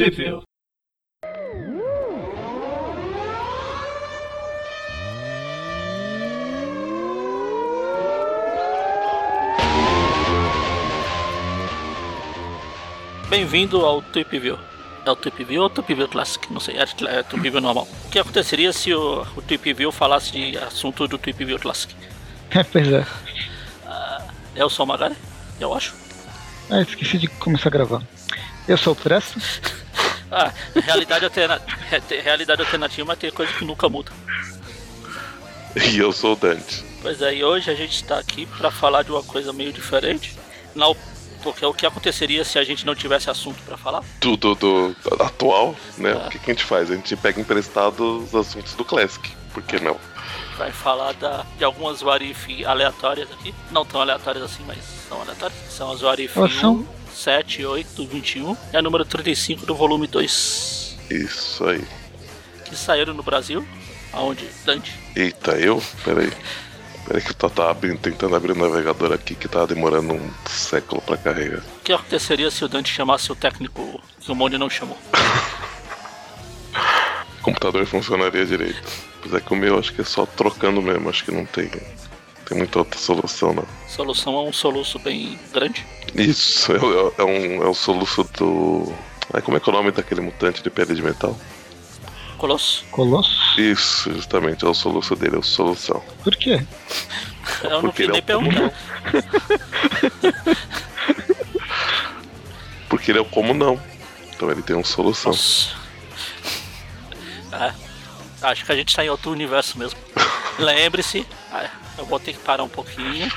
Trip Bem-vindo ao Trip View. É o Trip View ou o Trip View Classic? Não sei, é, é o Trip View normal. O que aconteceria se o, o Trip View falasse de assunto do Trip View Classic? É, pois é. Ah, é o Sol Magari? Eu acho. Ah, esqueci de começar a gravar. Eu sou o Presto. Ah, realidade, alterna... realidade alternativa, mas tem coisa que nunca muda. E eu sou o Dante. Pois é, e hoje a gente está aqui para falar de uma coisa meio diferente. Não, porque o que aconteceria se a gente não tivesse assunto para falar? Tudo do, do, atual, né? É. O que, que a gente faz? A gente pega emprestado os assuntos do Classic. Por que não? vai falar da, de algumas Warif aleatórias aqui. Não tão aleatórias assim, mas são aleatórias. São as Warif 1, 7, 8, 21 e a número 35 do volume 2. Isso aí. Que saíram no Brasil. Aonde? Dante? Eita, eu? Peraí. Peraí que eu tô abrindo, tentando abrir o navegador aqui que tá demorando um século pra carregar. O que aconteceria se o Dante chamasse o técnico que o Mone não chamou? o computador funcionaria direito. Apesar que o meu acho que é só trocando mesmo, acho que não tem, tem muita outra solução não. Solução é um soluço bem grande? Isso, é, é, é um, é um soluço do. Ai, como é que é o nome daquele mutante de pele de metal? Colosso. Colosso? Isso, justamente, é o soluço dele, é o solução. Por quê? Eu não quis nem é perguntar. Porque ele é o como não. Então ele tem uma solução. Nossa. É. Acho que a gente está em outro universo mesmo. Lembre-se, ah, eu vou ter que parar um pouquinho.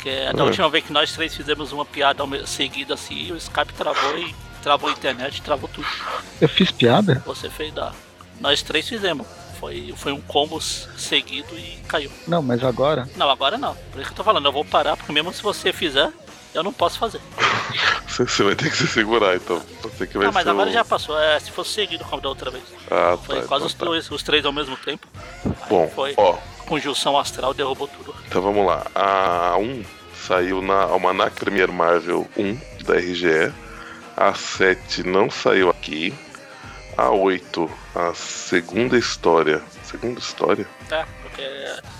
Que é da é. última vez que nós três fizemos uma piada seguida assim, o Skype travou e travou a internet, travou tudo. Eu fiz piada? Você fez da. Nós três fizemos. Foi, foi um combo seguido e caiu. Não, mas agora? Não, agora não. Por isso que eu tô falando, eu vou parar, porque mesmo se você fizer, eu não posso fazer. Você vai ter que se segurar, então. Você que vai não, mas agora o... já passou. É, se fosse seguido como da outra vez. Ah, foi tá, quase então os, tá. três, os três ao mesmo tempo. Bom, foi ó. Conjunção astral derrubou tudo. Então vamos lá. A 1 saiu na Almanac Premier Marvel 1 da RGE. A 7 não saiu aqui. A 8, a segunda história. Segunda história? É, porque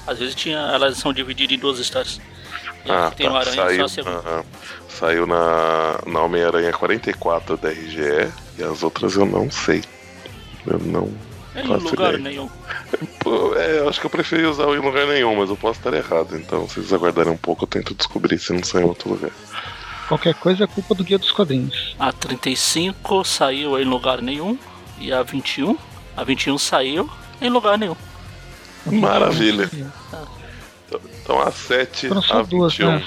às vezes tinha, elas são divididas em duas histórias. Ah, tem tá. Aranha saiu, só na, saiu na, na Homem-Aranha 44 da RGE e as outras eu não sei. Eu não. É em lugar ideia. nenhum. É, eu acho que eu preferi usar o em lugar nenhum, mas eu posso estar errado. Então, se vocês aguardarem um pouco, eu tento descobrir se não sai em outro lugar. Qualquer coisa é culpa do Guia dos Quadrinhos. A 35 saiu em lugar nenhum. E a 21? A 21 saiu em lugar nenhum. Maravilha. Ah. Então a 7 a 21. Duas, né?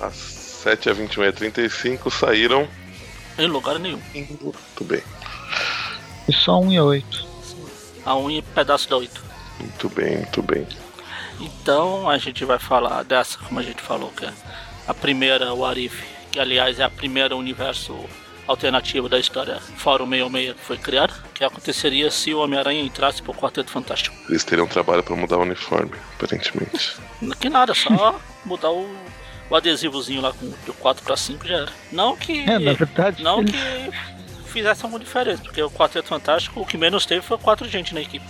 A 7 a 21 e a 35 saíram. Em lugar nenhum. Muito bem. E só 1 e 8. A 1 e pedaço da 8. Muito bem, muito bem. Então a gente vai falar dessa, como a gente falou, que é a primeira Warif, que aliás é a primeira universo alternativa da história Fórum 66 que foi criada, que aconteceria se o Homem-Aranha entrasse pro Quarteto Fantástico. Eles teriam trabalho para mudar o uniforme, aparentemente. Que nada, só mudar o, o adesivozinho lá com de 4 para 5 já era. Não que. É, na verdade. Não que fizesse alguma diferença, porque o Quarteto Fantástico, o que menos teve foi quatro gente na equipe.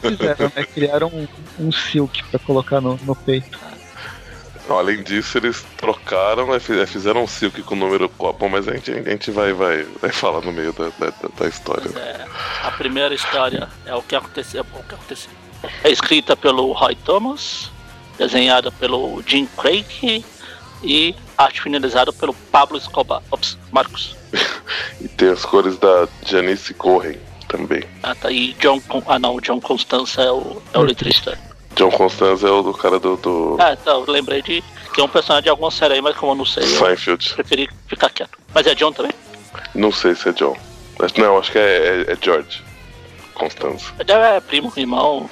Fizeram, né? Criaram um, um silk para colocar no, no peito. Além disso, eles trocaram, né, fizeram um silk com o número 4. Bom, mas a gente, a gente vai, vai, vai falar no meio da, da, da história. É, a primeira história é o que aconteceu. É o que aconteceu. É escrita pelo Roy Thomas, desenhada pelo Jim Craig e arte finalizada pelo Pablo Escobar. Ops, Marcos. e tem as cores da Janice Cohen também. Ah, tá. E John. Ah, não, John Constanza é o, é o letrista. John Constance é o do cara do. do... Ah, então, eu lembrei de que é um personagem de alguma série aí, mas como eu não sei. Seinfeld. preferi ficar quieto. Mas é John também? Não sei se é John. Não, acho que é, é, é George. Constance. É, é primo, irmão.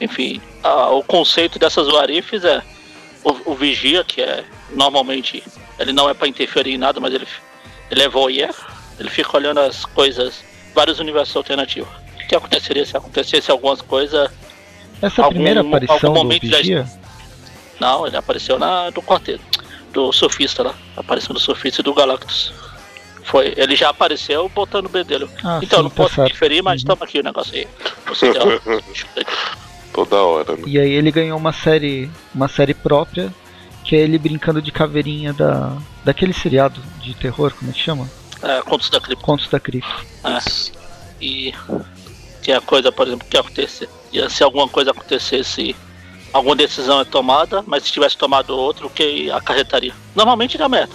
Enfim, a, o conceito dessas warifes é o, o, vigia, que é normalmente. Ele não é para interferir em nada, mas ele, ele é voyeur. Ele fica olhando as coisas, vários universos alternativos. O que aconteceria se acontecesse algumas coisas essa algum, primeira aparição do Vigia? Já... Não, ele apareceu na do quarteto. Do surfista lá. Apareceu do surfista e do Galactus. Foi, ele já apareceu botando o B dele. Ah, então, sim, não tá posso certo. interferir, mas Uhum. toma aqui o negócio aí. Você. Toda hora, né? E aí ele ganhou uma série, uma série própria, que é ele brincando de caveirinha da daquele seriado de terror, como é que chama? é, contos da cripta. Contos da Cripta. É. E que a coisa, por exemplo, que acontecer. E se alguma coisa acontecesse, alguma decisão é tomada, mas se tivesse tomado outro, o que acarretaria? Normalmente dá merda.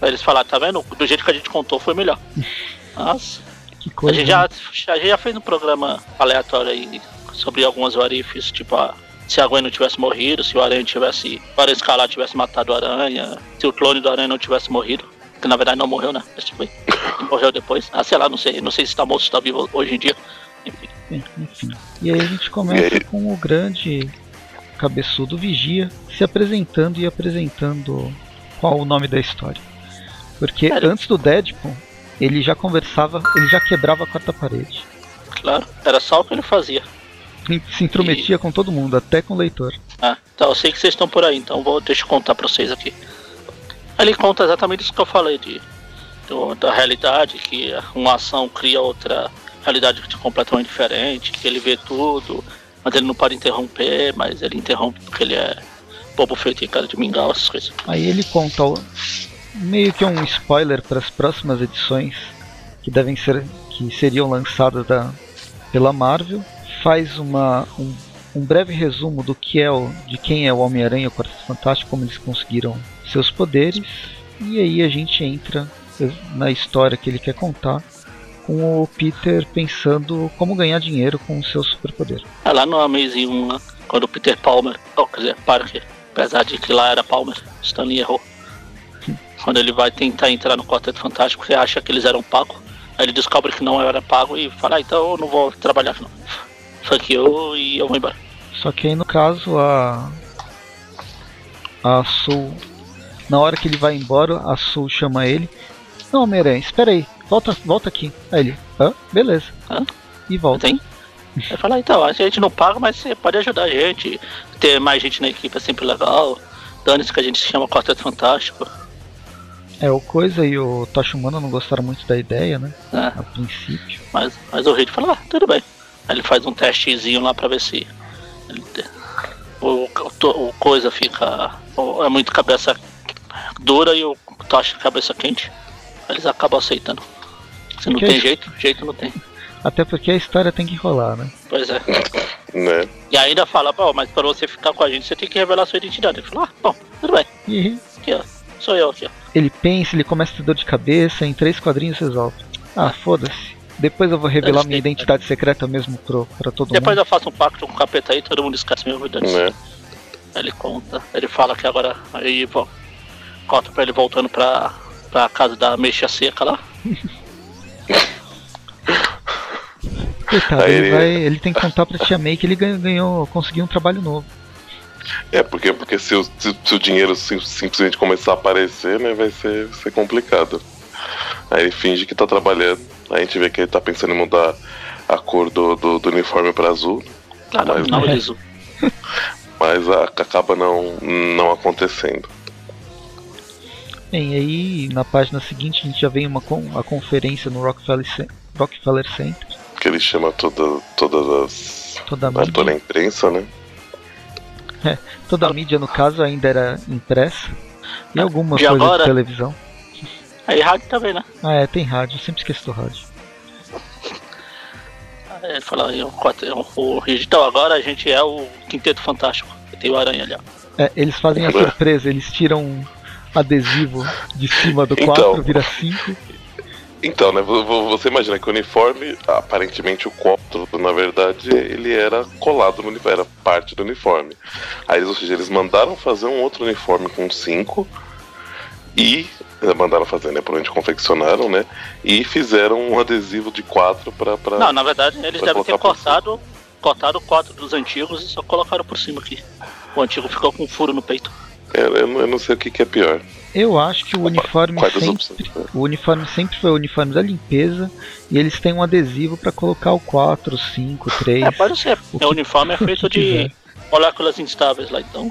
Aí eles falaram, tá vendo? Do jeito que a gente contou foi melhor. Mas Que a coisa. gente já, a gente já fez um programa aleatório aí sobre algumas warifs, tipo a, se a Gwen não tivesse morrido, se o Aranha tivesse. O Aranha Escalar tivesse matado o Aranha, se o clone do Aranha não tivesse morrido. Que na verdade não morreu, né? Mas foi. Morreu depois. Ah, sei lá, não sei. Não sei se tá morto ou se tá vivo hoje em dia. Enfim. Bem, enfim. E aí a gente começa com o grande cabeçudo Vigia se apresentando e apresentando qual o nome da história. Porque antes do Deadpool, ele já conversava, ele já quebrava a quarta parede. Claro, era só o que ele fazia. Se intrometia com todo mundo, até com o leitor. Ah, então eu sei que vocês estão por aí, então vou, deixa eu contar pra vocês aqui. Ele conta exatamente isso que eu falei de, da realidade, que uma ação cria outra realidade completamente diferente, que ele vê tudo, mas ele não pode interromper, mas ele interrompe porque ele é bobo feito e cara de mingau, essas coisas. Aí ele conta meio que um spoiler para as próximas edições que devem ser que seriam lançadas da, pela Marvel, faz uma um, um breve resumo do que é o de quem é o Homem-Aranha e o Quarteto Fantástico, como eles conseguiram seus poderes, e aí a gente entra na história que ele quer contar com o Peter pensando como ganhar dinheiro com o seu superpoder. É lá no Amazing 1, lá, quando o Peter Palmer, oh, quer dizer, Parker, apesar de que lá era Palmer, Stanley errou. Quando ele vai tentar entrar no Quarteto Fantástico, ele acha que eles eram pagos. Aí ele descobre que não era pago e fala, ah, então eu não vou trabalhar aqui não. Fuck you e eu vou embora. Só que aí no caso a a Sul na hora que ele vai embora, a Sul chama ele. Não, Homem-Aranha, espera aí, volta, volta aqui. Aí ele, hã? Beleza. Hã? E volta. Tem? Ele fala, então, a gente não paga, mas você pode ajudar a gente. Ter mais gente na equipe é sempre legal. Dane-se que a gente se chama Quarteto Fantástico. É, o Coisa e o Tocha Humana não gostaram muito da ideia, né? É, A princípio. mas, mas o Reed fala, ah, tudo bem. Aí ele faz um testezinho lá pra ver se ele- o, o, o coisa fica. o- É muito cabeça dura e o Tocha cabeça quente. Aí eles acabam aceitando. Se não tem jeito, jeito não tem. Até porque a história tem que rolar, né? Pois é. Né? E ainda fala, bom, mas pra você ficar com a gente, você tem que revelar sua identidade. Ele fala, ah, bom, tudo bem. E Aqui, ó. Sou eu aqui, ó. ele pensa, ele começa a ter dor de cabeça, em três quadrinhos resolve. Ah, foda-se. Depois eu vou revelar minha identidade secreta mesmo pro, pra todo Depois mundo. eu faço um pacto com o capeta aí, todo mundo esquece mesmo. dane-se. Né? Aí ele conta, ele fala que agora. Aí vo- corta pra ele voltando pra, pra casa da mexa seca lá. Coitado, Aí ele, ele- vai, ele tem que contar pra Tia May que ele ganhou, ganhou conseguiu um trabalho novo. É, porque, porque se, o, se, se o dinheiro sim- simplesmente começar a aparecer, né, vai ser, ser complicado. Aí ele finge que tá trabalhando, a gente vê que ele tá pensando em mudar a cor do, do, do uniforme pra azul, Claro, Mas- não, eles. mas a- acaba não, não acontecendo. Bem, aí na página seguinte a gente já vem uma con a conferência no Rockefeller, Ce- Rockefeller Center. Que ele chama toda, todas as. Toda a a toda a mídia, imprensa, né? toda a mídia no caso ainda era impressa. E alguma De coisa agora? de televisão. Aí rádio também, né? Ah é, tem rádio, eu sempre esqueço do rádio. Ele fala, aí, o, quatro- o, o então agora a gente é o Quinteto Fantástico. Tem o Aranha ali, ó. É, eles fazem a É. surpresa, eles tiram um adesivo de cima do Então. 4, vira 5. Então, né, vo- vo- você imagina que o uniforme, aparentemente o 4, na verdade, ele era colado no uniforme, era parte do uniforme. Aí, eles, ou seja, eles mandaram fazer um outro uniforme com 5 e mandaram fazer, né, por onde confeccionaram, né, e fizeram um adesivo de 4 pra, pra... Não, na verdade eles devem ter cortado, cortado o quatro dos antigos e só colocaram por cima aqui. O antigo ficou com um furo no peito. É, eu, não- eu não sei o que, que é pior. Eu acho que o uniforme Quais sempre, opções? né? o uniforme sempre foi o uniforme da limpeza e eles têm um adesivo pra colocar o 4, 5, 3. É, pode ser. O O que- uniforme é o feito quiser. Moléculas instáveis lá, então.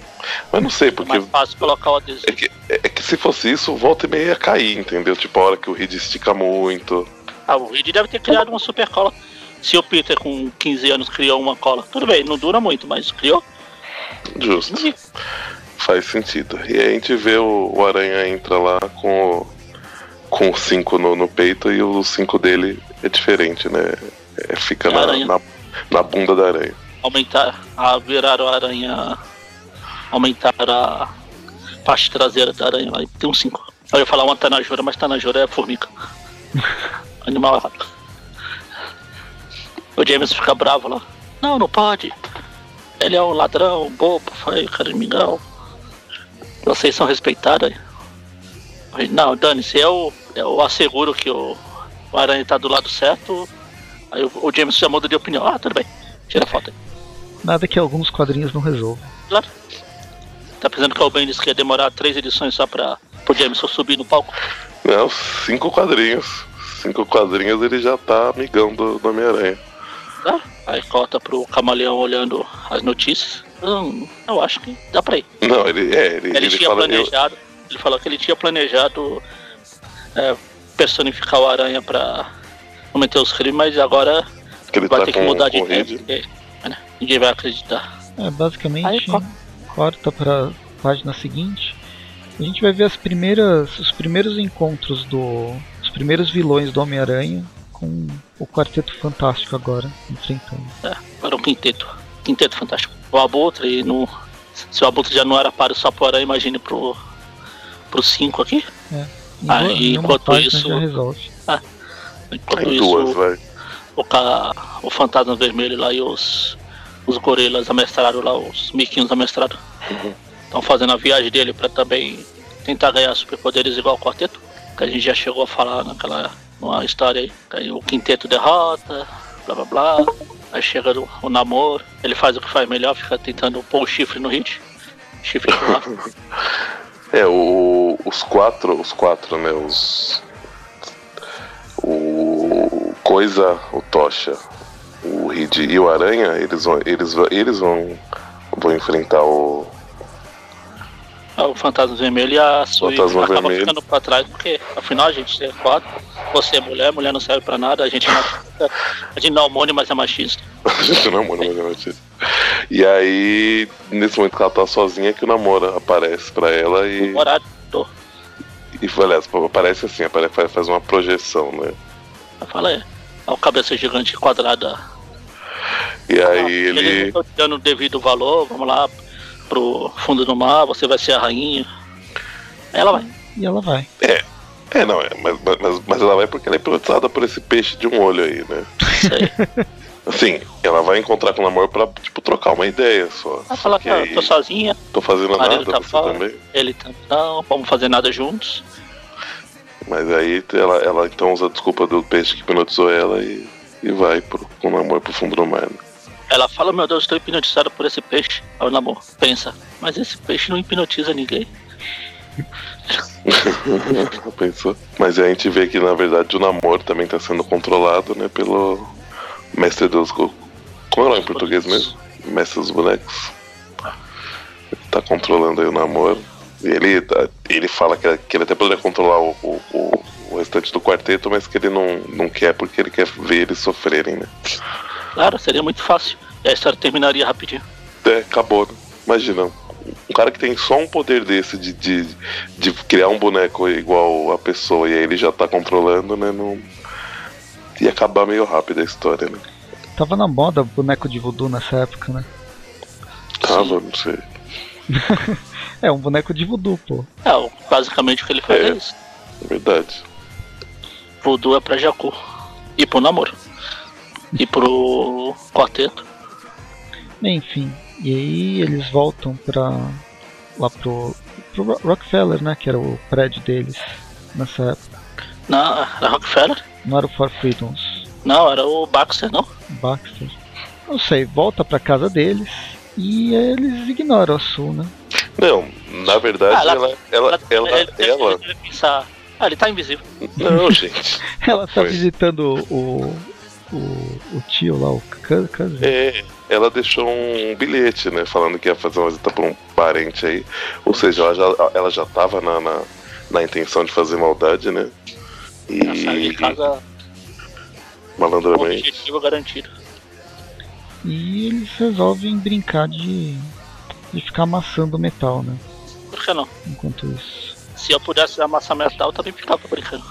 Mas não sei, É porque. mais fácil colocar o adesivo. É que, é que se fosse isso, volta e meia ia cair, entendeu? Tipo, a hora que o Reed estica muito. Ah, o Reed deve ter criado uma super cola. Se o Peter com 15 anos criou uma cola, tudo bem, não dura muito, mas criou. Justo. Faz sentido. E aí a gente vê o, o Aranha entra lá com o, com o 5 no, no peito e o 5 dele é diferente, né? É, fica É na, na, na bunda da aranha. Aumentar, a virar a aranha. Aumentar a parte traseira da aranha lá. Tem um 5. Eu ia falar uma Tanajura, mas Tanajura é formiga. Animal errado. O James fica bravo lá. Não, não pode. Ele é um ladrão, um bobo, foi mingau. Vocês são respeitados aí. Aí, Não, dane-se, eu, eu asseguro que o, o Aranha tá do lado certo. Aí o, o James já muda de opinião. Ah, tudo bem. Tira a foto aí. Nada que alguns quadrinhos não resolvam. Claro. Tá pensando que o Ben disse que ia demorar três edições só pra pro Jameson subir no palco? Não, cinco quadrinhos. Cinco quadrinhos ele já tá amigão do, do Homem-Aranha. Tá? Aí corta pro camaleão olhando as notícias. Hum, eu acho que dá pra ir. Não, ele é, ele, Ele, ele tinha fala. eu- planejado. Ele falou que ele tinha planejado é, personificar o aranha pra cometer os crimes, mas agora que ele vai tá ter que com, mudar com de o ideia. Ninguém vai acreditar. É, basicamente, Aí, co- corta para página seguinte. A gente vai ver as primeiras, os primeiros encontros do, os primeiros vilões do Homem-Aranha com o Quarteto Fantástico agora enfrentando. É, para o quinteto. Quinteto fantástico. O Abutre, e no, se o Abutre já não era para só pro aranha, imagine pro, pro 5 aqui. Ah, e em uma enquanto isso- já resolve. Enquanto Em isso, duas, o, ca... o fantasma vermelho lá e os, os gorilas amestrados lá, os miquinhos amestrados, estão fazendo a viagem dele para também tentar ganhar superpoderes igual o quarteto, que a gente já chegou a falar naquela numa história aí. O quinteto derrota, blá blá blá. Aí chega o, o namoro, ele faz o que faz melhor, fica tentando pôr o chifre no hit. Chifre pro ar. É, o, os quatro, os quatro, né? Os. O Coisa, o Tocha, o Reed e o Aranha, eles vão. Eles, eles vão. vão enfrentar o. Ah, o fantasma vermelho e a Sui acaba vermelho. ficando pra trás, porque afinal a gente é quatro, você é mulher, mulher não serve pra nada, a gente é machista, a gente não é hormônio, mas é machista. A gente não namora, mas é notícia. E aí, nesse momento que ela tá sozinha, que o namoro aparece pra ela e. Tô. E aliás, aparece assim, aparece, faz- uma projeção, né? Falei, é o cabeça gigante quadrada. E aí Ah, Eles não ele. dando o devido valor, vamos lá pro fundo do mar, você vai ser a rainha. Aí ela vai. E ela vai. É, não, é, mas, mas, mas ela vai porque ela é hipnotizada por esse peixe de um olho aí, né? Isso aí. Assim, ela vai encontrar com o namoro pra, tipo, trocar uma ideia só. Ela fala que que ah, aí, tô sozinha, tô fazendo nada, tá você fora, também. ele também não, vamos fazer nada juntos. Mas aí ela, ela então usa a desculpa do peixe que hipnotizou ela e, e vai pro, com o namoro pro fundo do mar. Né? Ela fala, meu Deus, estou hipnotizada por esse peixe. Aí o namoro pensa, mas esse peixe não hipnotiza ninguém. Pensou? Mas aí a gente vê que na verdade o namoro também tá sendo controlado, né, pelo mestre dos. Como é nome em português mesmo? Mestre dos bonecos. Ele tá controlando aí o namoro. E ele, ele fala que, que ele até poderia controlar o, o, o- o restante do quarteto, mas que ele não, não quer porque ele quer ver eles sofrerem, né? Claro, seria muito fácil. E a história terminaria rapidinho. É, acabou, né? Imagina. Um cara que tem só um poder desse de, de, de criar um boneco igual a pessoa e aí ele já tá controlando, né? Não... Ia acabar meio rápido a história, né? Tava na moda boneco de voodoo nessa época, né? Tava, não sei. É, um boneco de voodoo, pô. É, basicamente o que ele faz é, É. isso. É verdade. Voodoo é pra Jacu. E pro namoro. E pro quarteto. Enfim, e aí eles voltam pra. lá pro. pro Ro- Rockefeller, né? Que era o prédio deles nessa época. Não, era Rockefeller? Não era o For Freedoms. Não, era o Baxter, não? Baxter. Não sei, volta pra casa deles e eles ignoram a Sul, né? Não, na verdade, Ah, ela- ela, ela, ela, ele, ele- ela, ele deve pensar, ah, ele tá invisível. Não, gente. Ela tá Foi. visitando o, o, o tio lá, o cousin. É, ela deixou um bilhete, né? Falando que ia fazer uma visita pra um parente aí. Ou seja, ela já, ela já tava na, na, na intenção de fazer maldade, né? Ela de casa malandramente. objetivo garantido. E eles resolvem brincar de, de ficar amassando metal, né? Por que não? Enquanto isso. Se eu pudesse amassar metal, eu também ficava brincando.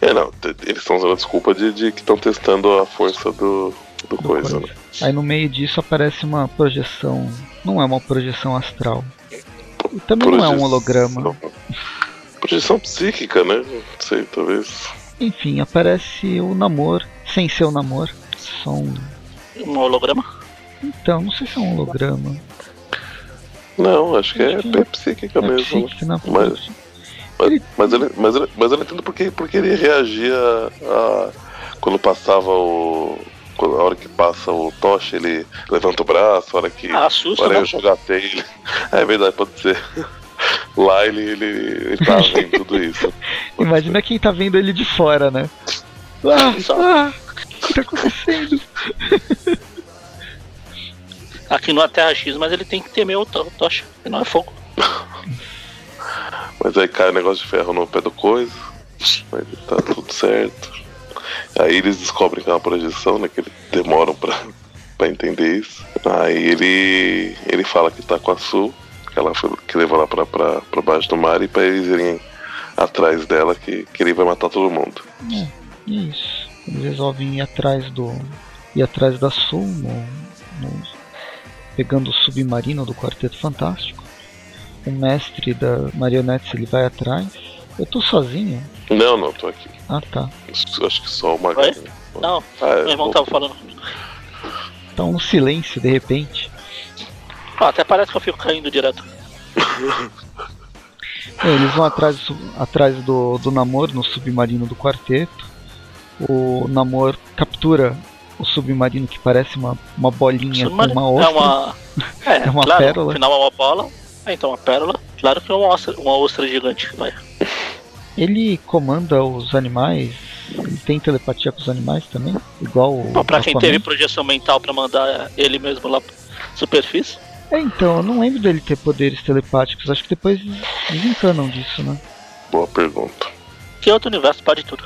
É, não, eles estão usando a desculpa de, de que estão testando a força do, do do coisa, né? Aí no meio disso aparece uma projeção. Não é uma projeção astral. E também não é um holograma. Projeção psíquica, né? Não sei, talvez. Enfim, aparece o namoro, sem ser o namoro. Só um. Um holograma? Então, não sei se é um holograma. Não, acho que é, é psíquica É mesmo. né? psíquico, na Mas-. Mas, mas, ele, mas, ele, mas eu não entendo porque, porque ele reagia a, quando passava o. quando- a hora que passa o tocha, ele levanta o braço, a hora que. Ah, a assusta, hora né? eu jogar ele. É verdade, pode ser. Lá ele, ele, ele tá vendo tudo isso. Pode Imagina quem tá vendo ele de fora, né? Ah, ah, o que tá acontecendo? Aqui não é Terra X, mas ele tem que temer o to- tocha, que não é fogo. Mas aí cai o negócio de ferro no pé do coisa, mas tá tudo certo. Aí eles descobrem que é uma projeção, né? Que eles demoram pra, pra entender isso. Aí ele, ele fala que tá com a Sul, que ela foi, que levou lá pra, pra, pra baixo do mar e pra eles irem atrás dela, que, que ele vai matar todo mundo. É, e isso. Eles resolvem ir atrás do. ir atrás da Sul, no- no- pegando o submarino do Quarteto Fantástico. O mestre da marionetes ele vai atrás. Eu tô sozinho? Não, não, tô aqui. Ah tá. Acho que só o Magari. Não, Ah, é, meu irmão vou- tava falando. Tá um silêncio de repente. Ah, até parece que eu fico caindo direto. É, eles vão atrás, atrás do, do Namor no submarino do quarteto. O Namor captura o submarino que parece uma, uma bolinha com uma é ostra. uma. É, É uma claro, pérola. No final é uma bola. É, então uma pérola. Claro que é uma ostra, uma ostra gigante. Vai. Ele comanda os animais. Ele tem telepatia com os animais também? Igual o. Bom, pra quem teve projeção mental pra mandar ele mesmo lá pra superfície. É, então, eu não lembro dele ter poderes telepáticos. Acho que depois desencanam disso, né? Boa pergunta. Que outro universo pode tudo.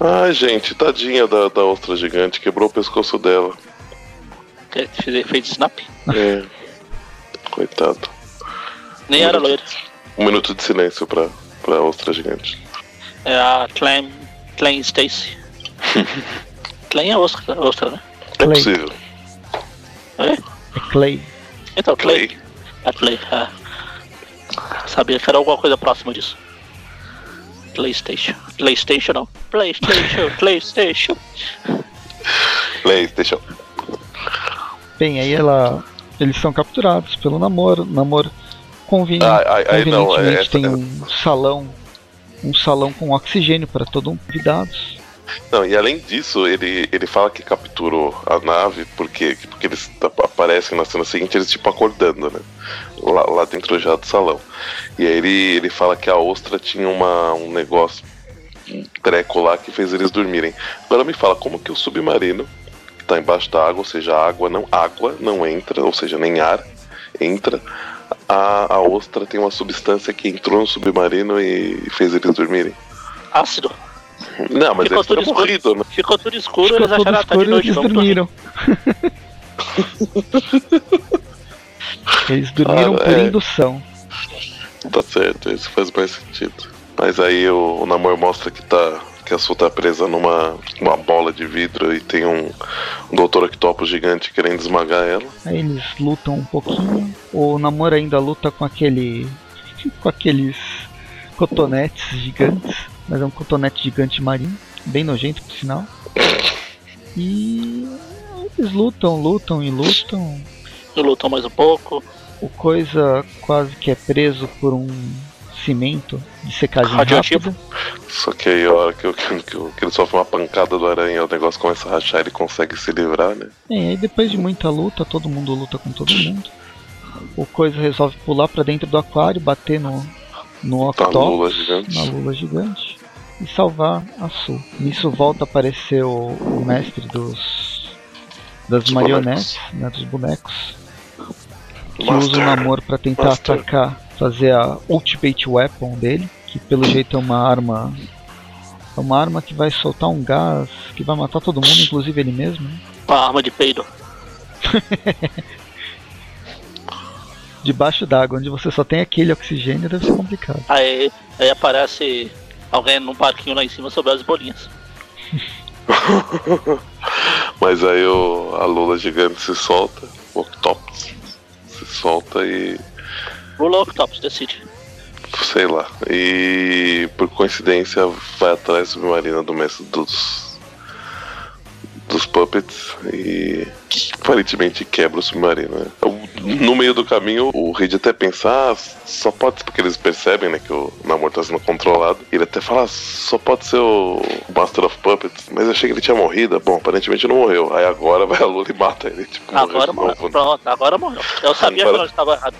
Ai, gente, tadinha da, da ostra gigante, quebrou o pescoço dela. Que fez efeito snap. É. Coitado. Nem era loira. Um minuto de silêncio pra, pra ostra gigante. É a Clem. Clem Stacy. Clem é ostra, ostra, né? É Clay. possível. É? É Clay. Então, Clay. Clay. É Clay, é. Sabia que era alguma coisa próxima disso. PlayStation. PlayStation não. PlayStation, PlayStation. PlayStation. Bem, aí ela. Eles são capturados pelo namoro. Namoro conveni ai, ai, não, convenientemente é, essa- tem um salão. Um salão com oxigênio para todo mundo convidados. Não, e além disso, ele, ele fala que capturou a nave porque, porque eles ap- aparecem na cena seguinte, eles tipo acordando, né? Lá, lá dentro já do salão. E aí ele, ele fala que a ostra tinha uma, um negócio, um treco lá que fez eles dormirem. Agora me fala, como que o submarino, que tá embaixo da água, ou seja, a água não, água não entra, ou seja, nem ar entra, a, a ostra tem uma substância que entrou no submarino e fez eles dormirem? Ácido. Não, mas Ficou eles tudo morrido, né? Ficou tudo escuro, Ficou eles acharam ah, tá de escuro e noite, eles vamos dormir. dormiram. eles dormiram Ah, por é. indução. Tá certo, isso faz mais sentido. Mas aí o, o Namor mostra que tá. Que a Su tá presa numa uma bola de vidro e tem um, um Doutor Octopus gigante querendo esmagar ela. Aí eles lutam um pouquinho. O Namor ainda luta com aquele. com aqueles cotonetes gigantes. Mas é um cotonete gigante marinho. Bem nojento por sinal. E eles lutam, lutam e lutam. Lutam mais um pouco. O coisa quase que é preso por um cimento de secagem Radioativo. rápida. Só que aí a hora que, que, que, que ele sofre uma pancada do aranha, o negócio começa a rachar e ele consegue se livrar, né? É, aí depois de muita luta, todo mundo luta com todo mundo. O coisa resolve pular pra dentro do aquário, bater no, no Tá octopus, na lula gigante. e salvar a Sul. Nisso volta a aparecer o, o mestre dos das marionetes, né, dos bonecos, que Master. usa o namoro para tentar Master. atacar, fazer a ultimate weapon dele, que pelo jeito é uma arma é uma arma que vai soltar um gás que vai matar todo mundo, inclusive ele mesmo. né? Uma arma de peido. Debaixo d'água, onde você só tem aquele oxigênio, deve ser complicado. Aí, aí aparece alguém num barquinho lá em cima sobre as bolinhas. Mas aí o, a Lula gigante se solta, o Octopus se solta e. O Octopus decide. sei lá. E por coincidência vai atrás submarina do mestre dos. Dos puppets e aparentemente quebra o submarino. Né? No meio do caminho, o Reed até pensa, ah, só pode ser porque eles percebem né, que o namoro tá sendo controlado. Ele até fala, ah, só pode ser o Master of Puppets, mas eu achei que ele tinha morrido. Bom, aparentemente não morreu. Aí agora vai a Lula e mata ele. Tipo, Agora morreu novo. Pronto, agora morreu. Eu sabia Agora- que ela estava errado.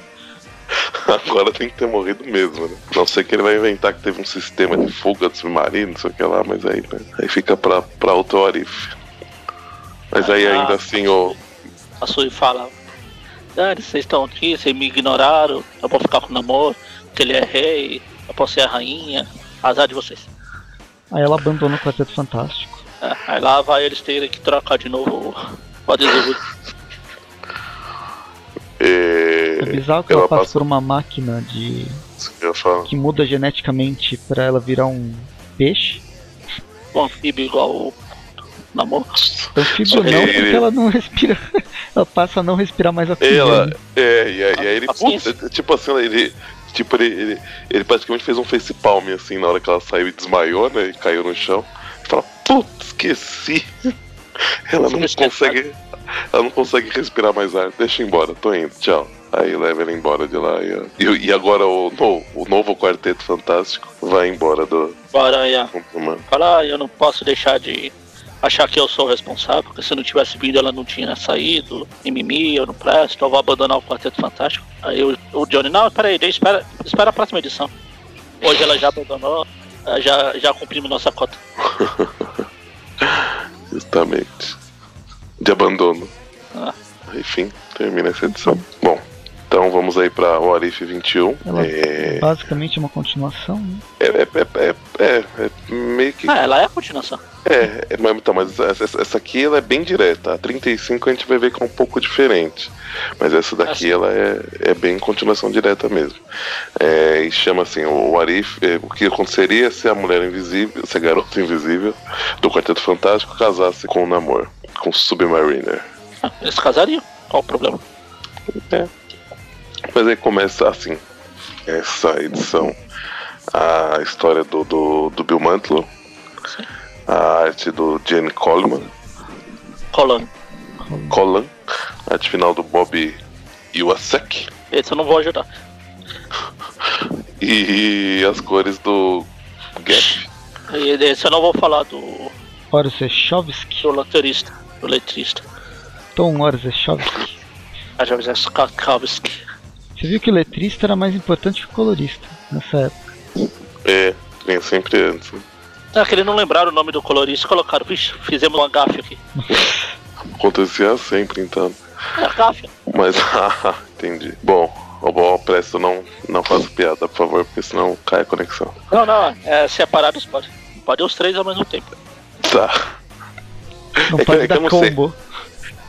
Agora tem que ter morrido mesmo, né? Não sei que ele vai inventar que teve um sistema de fuga do submarino, não sei o que lá, mas aí, né? aí fica pra, pra outro Arif. Mas aí Ah. ainda assim, o. A Sui fala: Dani, vocês estão aqui, vocês me ignoraram, eu vou ficar com o namoro, que ele é rei, eu posso ser a rainha, azar de vocês. Aí ela abandona o Quarteto Fantástico. É, aí lá vai eles terem que trocar de novo o- o adesivo. É É, bizarro que ela ela passa passa- por uma máquina de isso que eu falo. que muda geneticamente pra ela virar um peixe. Um anfíbio igual o namoro. Anfíbio Ele- não, porque ele- ela não respira. Ela passa a não respirar mais oxigênio. Ela, é, e aí, e aí ele, puta, tipo assim, ele, tipo, ele, ele, ele praticamente fez um facepalm, assim, na hora que ela saiu e desmaiou, né, e caiu no chão. E fala, putz, esqueci. Ela não consegue, ela não consegue respirar mais ar. Deixa eu ir embora, tô indo, tchau. Aí leva ela embora de lá. E, e, agora o, no- o novo Quarteto Fantástico vai embora do Agora Aranha do mano. fala: ah, eu não posso deixar de achar que eu sou o responsável, porque se não tivesse vindo ela não tinha saído, mimimi, eu não presto, eu vou abandonar o Quarteto Fantástico. Aí o, o Johnny, não, peraí, deixa, espera, espera a próxima edição. Hoje ela já abandonou, eh, já, já cumprimos nossa cota. Justamente. De abandono. Ah. Enfim, termina essa edição. Bom, então vamos aí pra o Arif 21. Ela É, basicamente é uma continuação, né? é, é, é, é, é, é meio que. Ah, ela é a continuação. É, é mas, então, mas essa, essa aqui ela é bem direta. A 35 a gente vai ver que é um pouco diferente. Mas essa daqui Assim. ela é, é bem continuação direta mesmo. É, e chama assim: o Arif. é, o que aconteceria se a mulher invisível, se a garota invisível do Quarteto Fantástico casasse com o Namor, com o Submariner. Ah, Eles casariam, qual o problema? Mas aí começa assim, essa edição, a história do, do, do Bill Mantlo, Sim. A arte do Jenny Coleman, Colando. Colan, a arte final do Bob Iwasek Esse eu não vou ajudar. e as cores do Gap. E Esse eu não vou falar do, Orzechowski. do letrista. Do letrista. Tom Orzechowski. A Jarvis Skakowski. Você viu que o letrista era mais importante que o colorista nessa época. É, vem sempre antes. Ah, que eles não lembraram o nome do colorista e colocaram, vixe, fizemos uma gafe aqui. Acontecia sempre então. É, gafe. Mas, ah, entendi. Bom, o Bom Presto não, não faça piada, por favor, porque senão cai a conexão. Não, não, é separados pode. Pode os três ao mesmo tempo. Tá. Não É que- pode é que dar eu não sei. combo.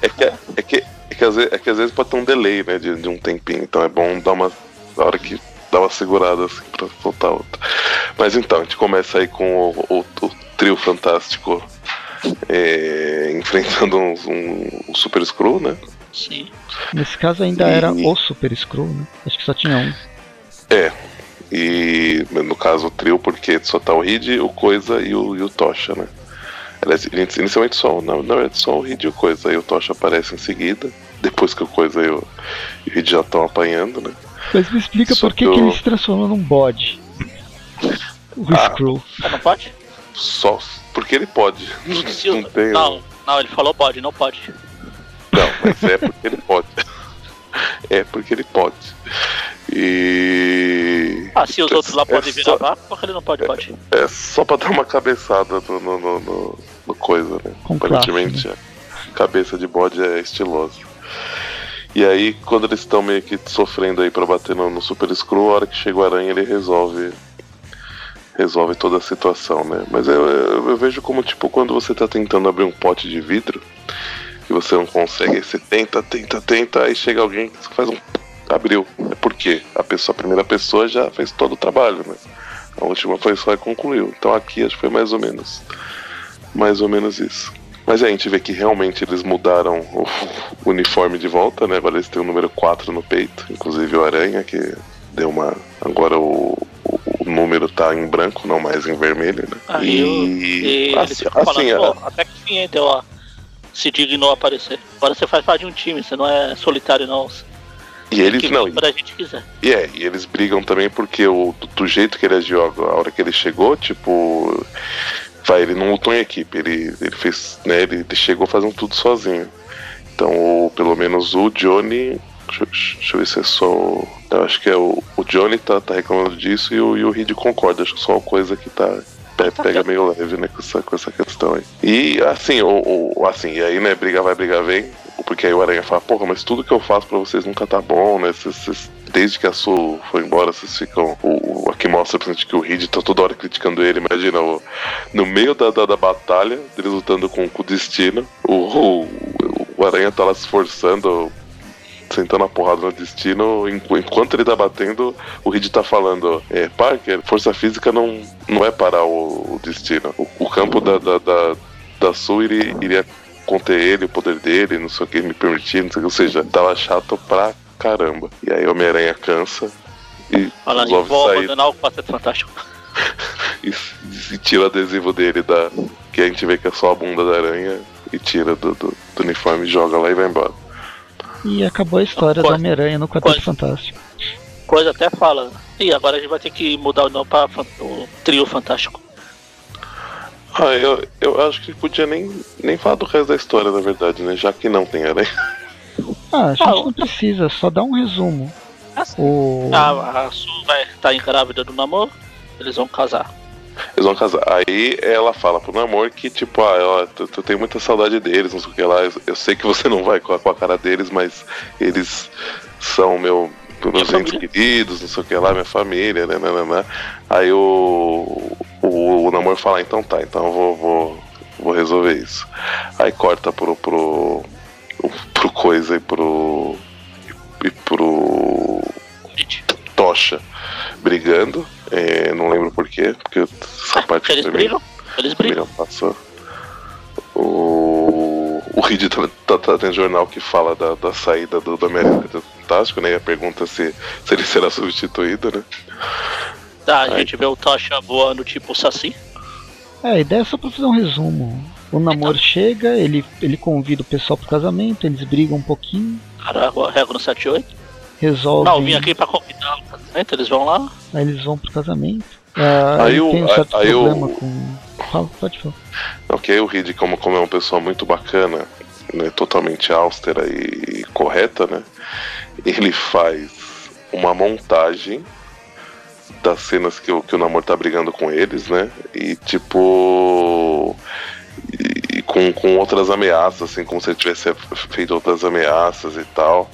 É que, é, que, é, que às vezes, é que às vezes pode ter um delay, né, de, de um tempinho. Então é bom dar uma. Na hora que dá uma segurada assim pra soltar outra. Mas então, a gente começa aí com o, o- o trio fantástico é, enfrentando um, um, um Super Screw, né? Sim. Nesse caso ainda E- era o Super Screw, né? Acho que só tinha um. E no caso o trio, porque só tá o Reed, o Coisa e o, e o Tocha, né? Aliás, inicialmente só, na, na verdade, só o Reed e o Coisa. Aí o Tocha aparece em seguida, depois que o Coisa e o, e o Reed já estão apanhando, né? Mas me explica Só por que, que que ele se transforma num bode. O Ah. Screw. Ah, não pode? Só porque ele pode. Não o- tem. não, não, ele falou pode, não pode. Não, mas é porque ele pode. É porque ele pode. E. Ah, se os outros lá É podem só- virar vaca, por que ele não pode bater? É só pra dar uma cabeçada no, no, no- no- no coisa, né? Com Aparentemente a cabeça de bode é estilosa. E aí, quando eles estão meio que sofrendo aí pra bater no, no Super Screw, a hora que chega o aranha ele resolve. Resolve toda a situação, né? Mas eu, eu, eu vejo como tipo quando você tá tentando abrir um pote de vidro e você não consegue, aí você tenta, tenta, tenta, aí chega alguém que faz um. abriu. É porque a pessoa, a primeira pessoa já fez todo o trabalho, né? A última foi só e concluiu. Então aqui acho que foi mais ou menos. Mais ou menos isso. Mas aí a gente vê que realmente eles mudaram o o uniforme de volta, né? Agora eles têm o número 4 no peito, inclusive o Aranha, que deu uma. Agora o, o, número tá em branco, não mais em vermelho, né? E eles assim, falando, assim, pô, até que enfim, hein, deu a... se dignou a aparecer. Agora você faz parte de um time, você não é solitário não. E eles não, vir quando a gente quiser. E é, e eles brigam também porque o, do, do jeito que ele agiu a hora que ele chegou, tipo. Vai, ele não lutou em equipe, ele, ele fez. Né, ele, chegou fazendo tudo sozinho. Então, o, pelo menos o Johnny. Deixa, eu- deixa eu ver se é só. o- Eu acho que é o, o Johnny tá, tá reclamando disso e o, e o Reed concorda. Acho que só uma coisa que tá. pe- Pega meio leve, né, com essa, com essa questão aí. E assim, o, o- assim, e aí, né, briga vai, briga vem. Porque aí o Aranha fala, porra, mas tudo que eu faço pra vocês nunca tá bom, né? Vocês- desde que a Sul foi embora, vocês ficam. O, o- aqui mostra principalmente que o Reed tá toda hora criticando ele. Imagina, o- no meio da, da, da batalha, eles lutando com, com o destino, o, o, o Aranha tá lá se esforçando, sentando a porrada no destino, enqu- enquanto ele tá batendo, o Reed tá falando, é, Parker, força física não, não é parar o, o destino. O, o campo da, da, da, da Sul iria, iria conter ele, o poder dele, não sei o que, me permitir, não sei o que, ou seja, tava chato pra caramba. E aí Homem-Aranha cansa e Falando resolve vou sair abandonar o Quarteto Fantástico. e, e tira o adesivo dele da. Que a gente vê que é só a bunda da aranha e tira do, do, do uniforme, joga lá e vai embora. E acabou a história do Coisa- Homem-Aranha no Quarteto coisa- Fantástico. Coisa até fala. E agora a gente vai ter que mudar o nome pra fan- o Trio Fantástico. Ah, eu, eu acho que podia nem, nem falar do resto da história, na verdade, né? Já que não tem aranha. Ah, a gente Ah, não precisa, só dá um resumo. Assim. O... A, a Su vai estar grávida do namoro, eles vão casar. Eles vão casar. Aí ela fala pro namor que, tipo, ah, ó, tu, tu tem muita saudade deles, não sei o que lá. Eu, eu sei que você não vai com a, com a cara deles, mas eles são meu, meus entes queridos, não sei o que lá, minha família, né, né, né, né. Aí o, o, o namor fala, então tá, então eu vou, vou, vou resolver isso. Aí corta pro, pro, pro coisa e pro. e pro. Tocha brigando. É, não lembro porquê, porque essa parte eles brigam, eles brigam. Passou. O, o Reed tá, tá, tá tendo jornal que fala da, da saída do, do América do Fantástico, né? E a pergunta se, se ele será substituído, né? Tá, a gente vê o Tocha voando tipo Saci. É, a ideia é só pra fazer um resumo. O namoro chega, ele, ele convida o pessoal pro casamento, eles brigam um pouquinho, Cara, a regra no 78. resolvem. Não, eu vim aqui pra convidar o casamento, eles vão lá. Aí eles vão pro casamento. Ah, Aí tem um certo aí o- problema com. Fala, pode falar. Ok, o Reed, como, como é uma pessoa muito bacana, né, totalmente austera e correta, né? Ele faz uma montagem das cenas que o, que o namoro tá brigando com eles, né? E tipo. Com, com outras ameaças, assim, como se ele tivesse feito outras ameaças e tal.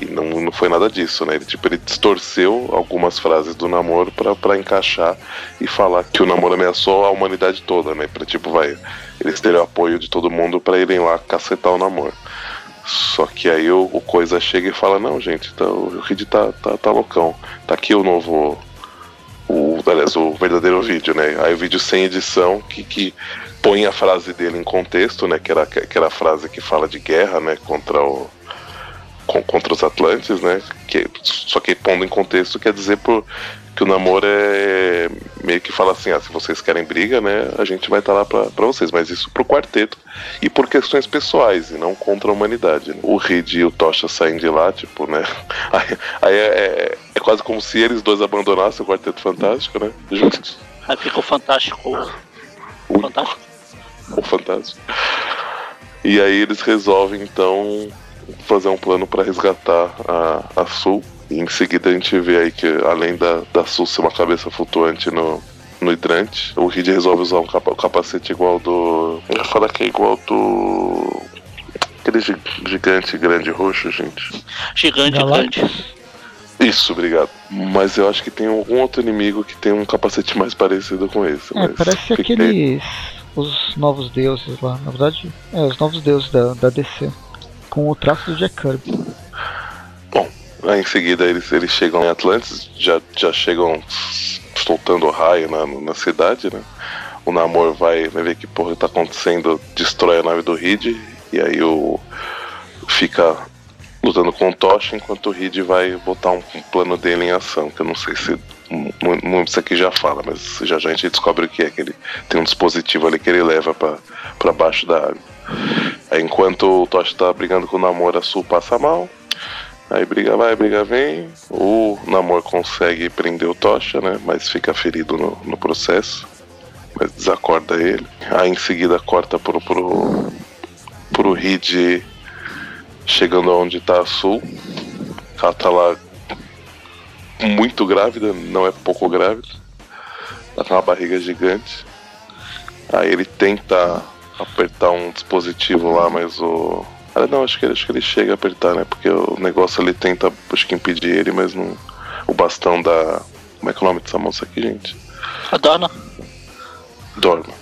E não, não foi nada disso, né? Ele, tipo, ele distorceu algumas frases do namoro pra encaixar e falar que o namoro ameaçou a humanidade toda, né? Pra, tipo, vai, eles terem o apoio de todo mundo pra irem lá cacetar o namoro. Só que aí o, o Coisa chega e fala, não, gente, tá, o Reed tá, tá, tá loucão. Tá aqui o novo. O, aliás, o verdadeiro vídeo, né? Aí o vídeo sem edição que, que põe a frase dele em contexto, né? Que era, que era a frase que fala de guerra, né? Contra o. com- contra os Atlantes, né? Que, só que pondo em contexto quer dizer por, que o namoro é meio que fala assim, ah, se vocês querem briga, né, a gente vai estar lá pra, pra vocês, mas isso pro quarteto e por questões pessoais e não contra a humanidade. né? O Reed e o Tocha saem de lá, tipo, né, aí, aí é, é, é quase como se eles dois abandonassem o Quarteto Fantástico, né, juntos, Aí fica o Fantástico. o, Fantástico. O Fantástico. E aí eles resolvem, então, fazer um plano para resgatar a, a Sul. E em seguida a gente vê aí que além da, da Sul ser uma cabeça flutuante no, no hidrante, o Reed resolve usar um capa, capacete igual do. Eu ia falar que é igual do. Aquele gigante grande roxo, gente. Gigante Galactus. grande. Isso, obrigado. Mas eu acho que tem algum outro inimigo que tem um capacete mais parecido com esse. É, parece aqueles. Os novos deuses lá. Na verdade, é, os novos deuses da, da DC. Com o traço do Jack Kirby. Bom, aí em seguida eles, eles chegam em Atlantis, já, já chegam soltando raio na, na cidade, né? O Namor vai, vai ver que porra tá acontecendo, destrói a nave do Reed, e aí o. fica lutando com o Tocha, enquanto o Reed vai botar um, um, plano dele em ação, que eu não sei se. Isso aqui já fala, mas já já a gente descobre o que é, que ele tem um dispositivo ali que ele leva para baixo da água. Aí enquanto o Tocha tá brigando com o Namor, a Sul passa mal. Aí briga vai, briga vem. O Namor consegue prender o Tocha, né? Mas fica ferido no, no processo. Mas desacorda ele. Aí em seguida corta pro, pro, pro Reed chegando aonde tá a Sul. Ela tá lá muito grávida, não é pouco grávida. Ela tem uma barriga gigante. Aí ele tenta apertar um dispositivo lá, mas o. Ah, não, acho que, acho que ele chega a apertar, né? Porque o negócio ali tenta, acho que impedir ele, mas não. O bastão da. Como é que é o nome dessa moça aqui, gente? A Dorna. Dorna.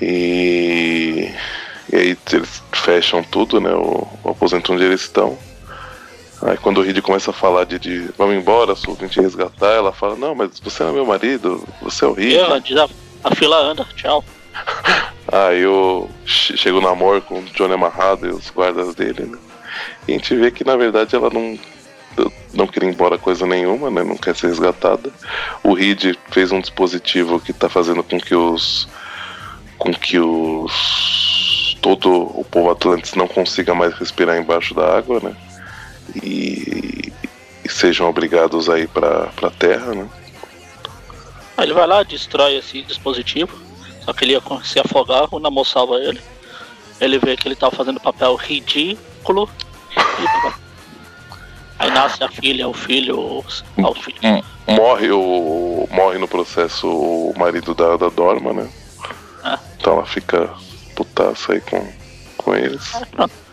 E. E aí eles fecham tudo, né? O, o aposento onde eles estão. Aí quando o Reed começa a falar de, de vamos embora, sou vim te resgatar, ela fala, não, mas você não é meu marido, você é o Reed. Eu, a, a fila anda, tchau. Aí eu chego no amor com o Johnny amarrado e os guardas dele, né? E a gente vê que na verdade ela não não queria ir embora coisa nenhuma, né? Não quer ser resgatada. O Reed fez um dispositivo que está fazendo com que os com que os todo o povo Atlantis não consiga mais respirar embaixo da água, né? E, e sejam obrigados a ir para a Terra, né? Ele vai lá, destrói esse dispositivo só que ele ia se afogar, o Namor salva ele. Ele vê que ele tá fazendo papel ridículo. E... Aí nasce a filha, o filho, o filho. Hum, morre o. Morre no processo o marido da, da Dorma, né? É. Então ela fica putaça aí com, com eles. É.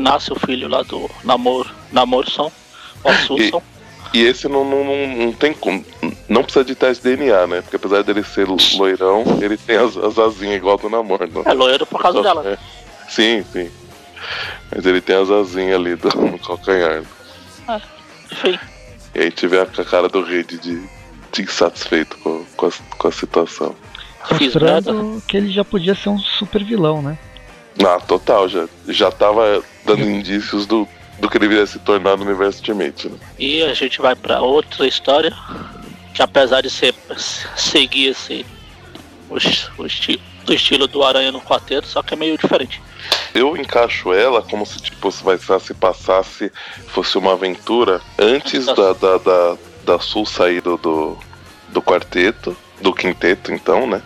Nasce o filho lá do namoro, namoro são. E, e esse não, não, não, não tem como. Não precisa de teste de DNA, né? Porque apesar dele ser loirão, ele tem as, as asinhas igual do namoro. Né? É loiro por causa dela. É. Sim, sim. Mas ele tem as asinhas ali do, no calcanhar. É, enfim. E aí tiver a cara do Reid de, de insatisfeito com, com, a, com a situação. Mostrando que ele já podia ser um super vilão, né? Ah, total, já, já tava dando indícios do, do que deveria se tornar no universo Ultimate. Né? E a gente vai para outra história, que apesar de ser, seguir esse, o, o, esti, o estilo do Aranha no quarteto, só que é meio diferente. Eu encaixo ela como se tipo se, vai, se passasse, fosse uma aventura antes da, da, da, da Sul sair do, do, do quarteto, do quinteto então, né?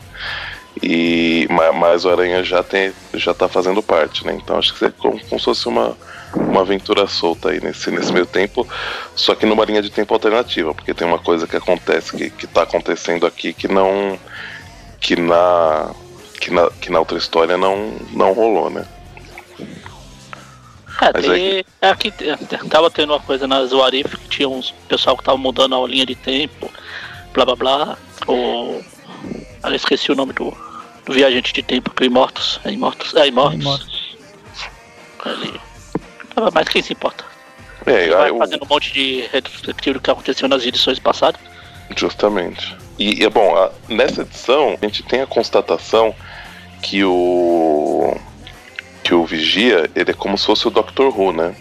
E mas o Aranha já tem já tá fazendo parte, né? Então acho que é como, como se fosse uma uma aventura solta aí nesse, nesse meio tempo, só que numa linha de tempo alternativa, porque tem uma coisa que acontece, que, que tá acontecendo aqui que não. que na. que na, que na outra história não, não rolou, né? É, Mas tem, é que... é tava tendo uma coisa na Zoarif que tinha uns pessoal que tava mudando a linha de tempo, blá blá blá. Ou. Eu esqueci o nome do, do viajante de tempo, que é Imortos. É Imortos. É Imortos. É Imortos. Ali. Mas quem se importa? É, vai eu... fazendo um monte de retrospectivo do que aconteceu nas edições passadas. Justamente. E, é bom, a, nessa edição a gente tem a constatação que o que o Vigia, ele é como se fosse o Doctor Who, né?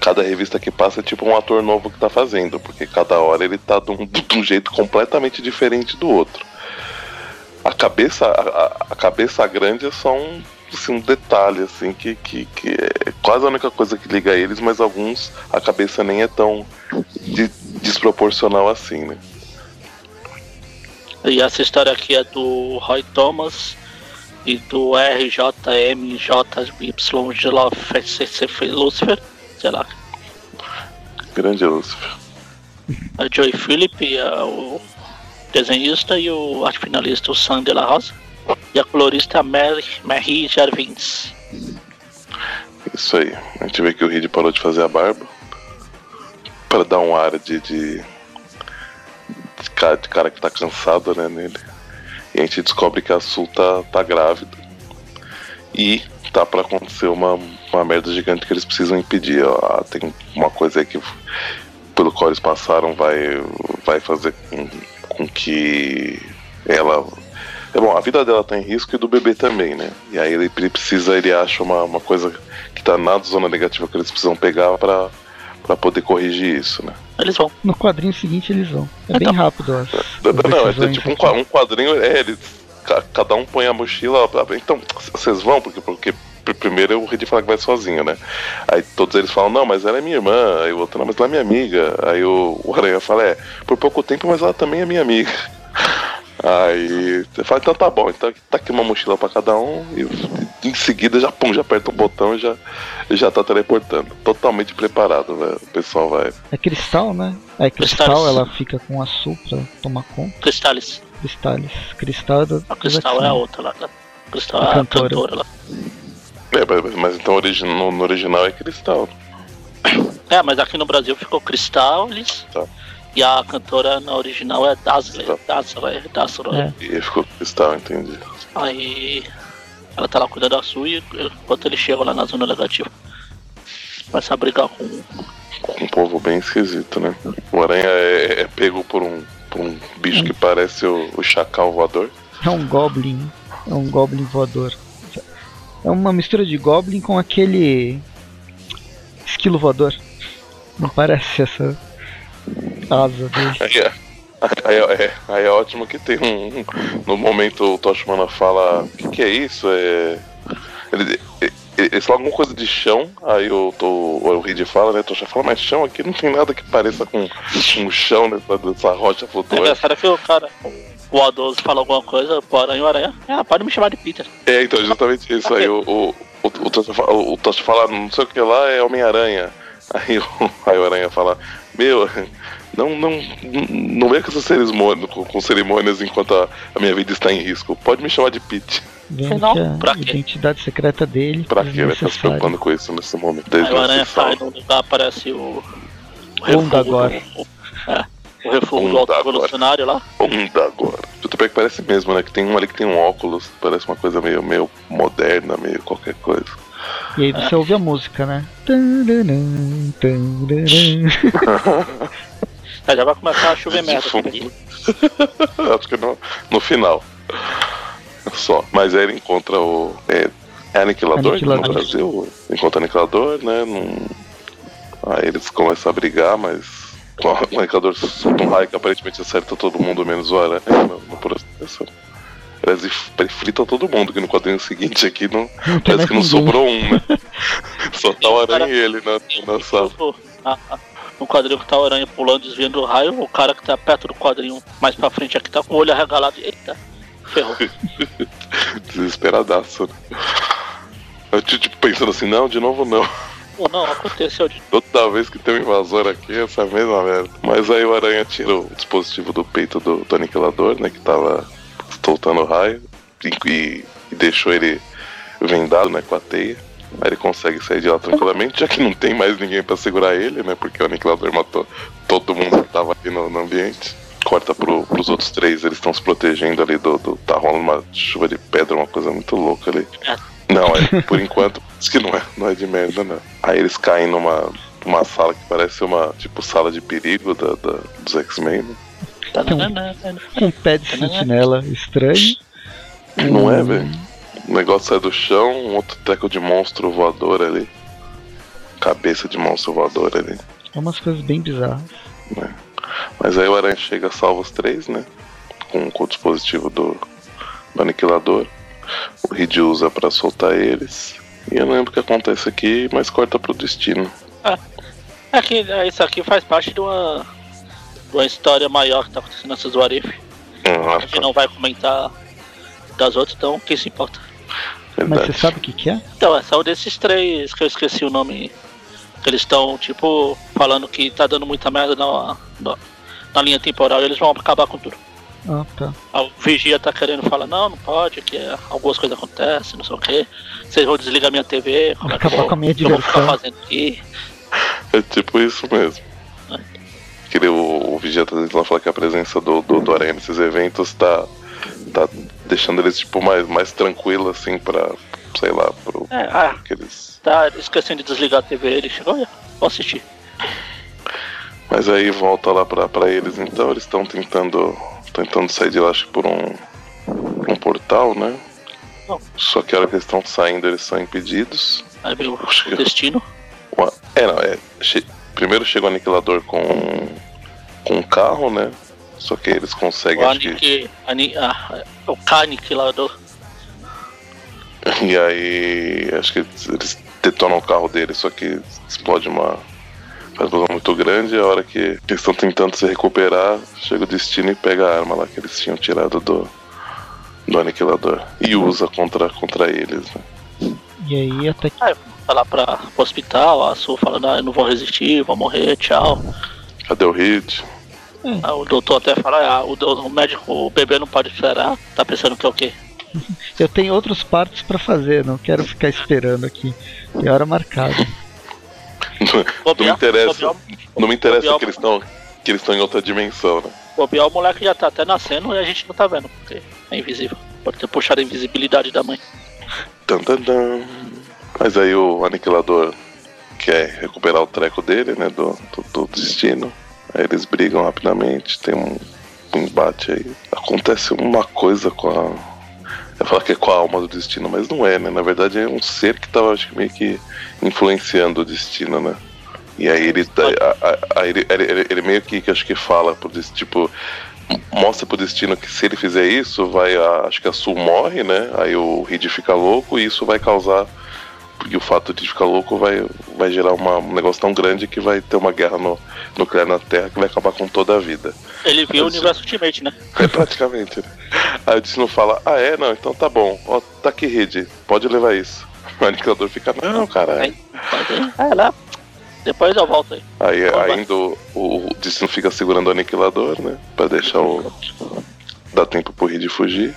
Cada revista que passa é tipo um ator novo que tá fazendo, porque cada hora ele tá de um, de um jeito completamente diferente do outro. A cabeça, a, a cabeça grande é só um assim, um detalhe, assim, que, que, que é quase a única coisa que liga eles, mas alguns a cabeça nem é tão de, desproporcional assim, né? E essa história aqui é do Roy Thomas e do RJMJY Lucifer, sei lá. Grande Lucifer. A Joey Philip, a, o desenhista e o arte finalista, o Sam de la Rosa. E a colorista Mary, Mary Jarvins. Isso aí. A gente vê que o Reed parou de fazer a barba. Para dar um ar de, de, de, cara, de cara que tá cansado né, nele. E a gente descobre que a Sul tá, tá grávida. E tá para acontecer uma, uma merda gigante que eles precisam impedir. Ó. Tem uma coisa aí que, pelo qual eles passaram, vai, vai fazer com, que ela. É bom, a vida dela tá em risco e do bebê também, né? E aí ele precisa, ele acha uma, uma coisa que tá na zona negativa que eles precisam pegar para para poder corrigir isso, né? Eles vão. No quadrinho seguinte eles vão. É então, bem rápido, as, Não, não é, é tipo um, um, quadrinho, é, eles, cada um põe a mochila. Então, vocês vão, porque, porque primeiro o Reed fala que vai sozinho, né? Aí todos eles falam, não, mas ela é minha irmã. Aí o outro, não, mas ela é minha amiga. Aí o, o Aranha fala, é, por pouco tempo, mas ela também é minha amiga. Aí você fala, então tá bom, então tá aqui uma mochila para cada um e em seguida já pum, já aperta o botão e já, já tá teleportando. Totalmente preparado, velho. O pessoal vai. É cristal, né? É cristal, ela fica com açúcar pra tomar conta. Cristales. Cristales. Cristal é do. A cristal é a outra lá. Cristal é a, a cantora. cantora lá. É, mas, mas então no, no original é cristal. É, mas aqui no Brasil ficou Cristales. Tá. E a cantora na original é Dazzler. Dazzler, Dazzler. É. E ficou cristal, entendi. Aí ela tá lá cuidando da sua e enquanto ele chega lá na zona negativa. Começa a brigar com. Com um povo bem esquisito, né? O aranha é, é pego por um, por um bicho que parece o, o chacal voador. É um goblin. É um goblin voador. É uma mistura de goblin com aquele. esquilo voador. Não parece essa asa dele. Aí é, aí, é, aí é ótimo que tem um. No momento o Toshimana fala: O que, que é isso? É. Ele, ele fala alguma coisa de chão, aí o, o, o Reed fala, né? Tosha fala, mas chão aqui não tem nada que pareça com um chão nessa, nessa rocha flutuante. É, será que o cara, o Adoso fala alguma coisa, o Aranha o Aranha, ah, pode me chamar de Peter. É, então, justamente isso. Aí o, o, o, o, Tosha, fala, o não sei o que lá, é Homem-Aranha. Aí o, aí o Aranha fala, meu, não, não, não venha com essas cerimônias, com, com cerimônias enquanto a, a, minha vida está em risco. Pode me chamar de Pete. Não, a identidade secreta dele. Pra quê? Vai estar se preocupando com isso nesse momento. Desde Aí o Aranha sai no lugar, aparece o. o Onda agora. O, é, o refúgio do alto evolucionário lá. Onda agora. Tudo bem que parece mesmo, né? Que tem um ali que tem um óculos, parece uma coisa meio, meio moderna, meio qualquer coisa. E aí você é. ouve a música, né? É, já vai começar a chover merda aqui. Acho que no, no final. Só. Mas aí ele encontra o. É, é aniquilador, aniquilador. no Brasil. Encontra aniquilador, né? Num... Aí eles começam a brigar, mas. O aniquilador solta um raio que aparentemente acerta todo mundo menos o aranha no, no processo. Ele frita todo mundo, que no quadrinho seguinte aqui não, não parece que não sobrou um, né? Só tá o aranha e ele na, na sala. Ah no quadrinho que tá a aranha pulando, desviando o raio, o cara que tá perto do quadrinho mais pra frente aqui tá com o olho arregalado. Eita, ferrou. Desesperadaço, né? Eu tipo pensando assim, não, de novo não. Pô, não, aconteceu de Toda vez que tem um invasor aqui, essa mesma merda. Mas aí o aranha tira o dispositivo do peito do, do aniquilador, né? Que tava soltando raio e, e deixou ele vendado, né, com a teia. Aí ele consegue sair de lá tranquilamente, já que não tem mais ninguém para segurar ele, né? Porque o aniquilador matou todo mundo que tava ali no, no ambiente. Corta pro, pros outros três, eles estão se protegendo ali do, do. Tá rolando uma chuva de pedra, uma coisa muito louca ali. É. Não, é, por enquanto, diz que não é, não é de merda, não. Aí eles caem numa, numa sala que parece uma, tipo, sala de perigo da, da dos X-Men, né? Um, um pé de sentinela estranho. Não é, velho? O negócio sai do chão, um outro teco de monstro voador ali. Cabeça de monstro voador ali. É umas coisas bem bizarras. É. Mas aí o Aranha chega, salva os três, né? Com, com o dispositivo do, do aniquilador. O Reed usa para soltar eles. E eu não lembro o que acontece aqui, mas corta pro destino. É. é que é, isso aqui faz parte de uma, de uma história maior que tá acontecendo nessas Warif. Ah, a gente tá. não vai comentar das outras, então quem se importa? Mas Verdade. você sabe o que, que é? Então, é só desses três que eu esqueci o nome. Que eles estão, tipo, falando que tá dando muita merda na, na, na linha temporal e eles vão acabar com tudo. Ah, tá. A Vigia tá querendo falar, não, não pode, que algumas coisas acontecem, não sei o que. Vocês vão desligar minha TV, como é que eu vou, com a minha o eu vou ficar diversão." fazendo aqui? É tipo isso mesmo. Que ele- o, o Vigia tá tentando falar que a presença do, do, do Aranha nesses eventos tá, tá deixando eles tipo mais, mais tranquilo assim pra, sei lá, pro É, ah, que eles. tá esquecendo de desligar a TV, ele chegou, olha, vou assistir. Mas aí volta lá pra, pra eles então, eles estão tentando. Tentando sair de lá acho que por um. um portal, né? Não. Só que a hora que eles estão saindo eles são impedidos. Aí veio o destino. Uma- É, não, é. che- Primeiro chega o aniquilador com. com um carro, né? Só que eles conseguem. O acho que- Anique, Ani, ah, o Kanik lá do. E aí, acho que eles detonam o carro dele, só que explode uma. Faz uma explosão muito grande. E a hora que eles estão tentando se recuperar, chega o destino e pega a arma lá que eles tinham tirado do, do aniquilador. E usa contra, contra eles, né? E aí até que. Vai lá pra, pro hospital, a Su falando, ah, eu não vou resistir, vou morrer, tchau. Cadê o Hit? Aí o doutor até fala, ah, o, do- o médico, o bebê não pode esperar, tá pensando que é o quê? Eu tenho outros partos pra fazer, não quero ficar esperando aqui. Tem hora marcada. Não me interessa. Não me interessa que eles estão. Que eles estão em outra dimensão, né? Bobear o moleque já tá até nascendo e a gente não tá vendo, porque é invisível. Pode ter puxado a invisibilidade da mãe. Tan, tan, tan. Mas aí o aniquilador quer recuperar o treco dele, né? Do, do, do destino. Aí eles brigam rapidamente, tem um, um embate aí. Acontece uma coisa com a. Eu falar que é com a alma do destino, mas não é, né? Na verdade é um ser que tava acho que meio que influenciando o destino, né? E aí ele, a- a- aí ele, ele, ele- meio que, que acho que fala pro destino, tipo, mostra pro destino que se ele fizer isso, vai a, acho que a Sul morre, né? Aí o Reed fica louco e isso vai causar porque o fato de ficar louco vai, vai gerar uma- um negócio tão grande que vai ter uma guerra no- nuclear na Terra que vai acabar com toda a vida. Ele viu o universo Ultimate, né? É praticamente? Aí o destino fala, ah é? Não, então tá bom. Ó, tá aqui, Reed, pode levar isso. O aniquilador fica, não, caralho. Aí, pode ir. É, lá. Depois eu volto aí. Aí Oba. ainda o, o destino fica segurando o aniquilador, né? Pra deixar o. dar tempo pro Reed fugir.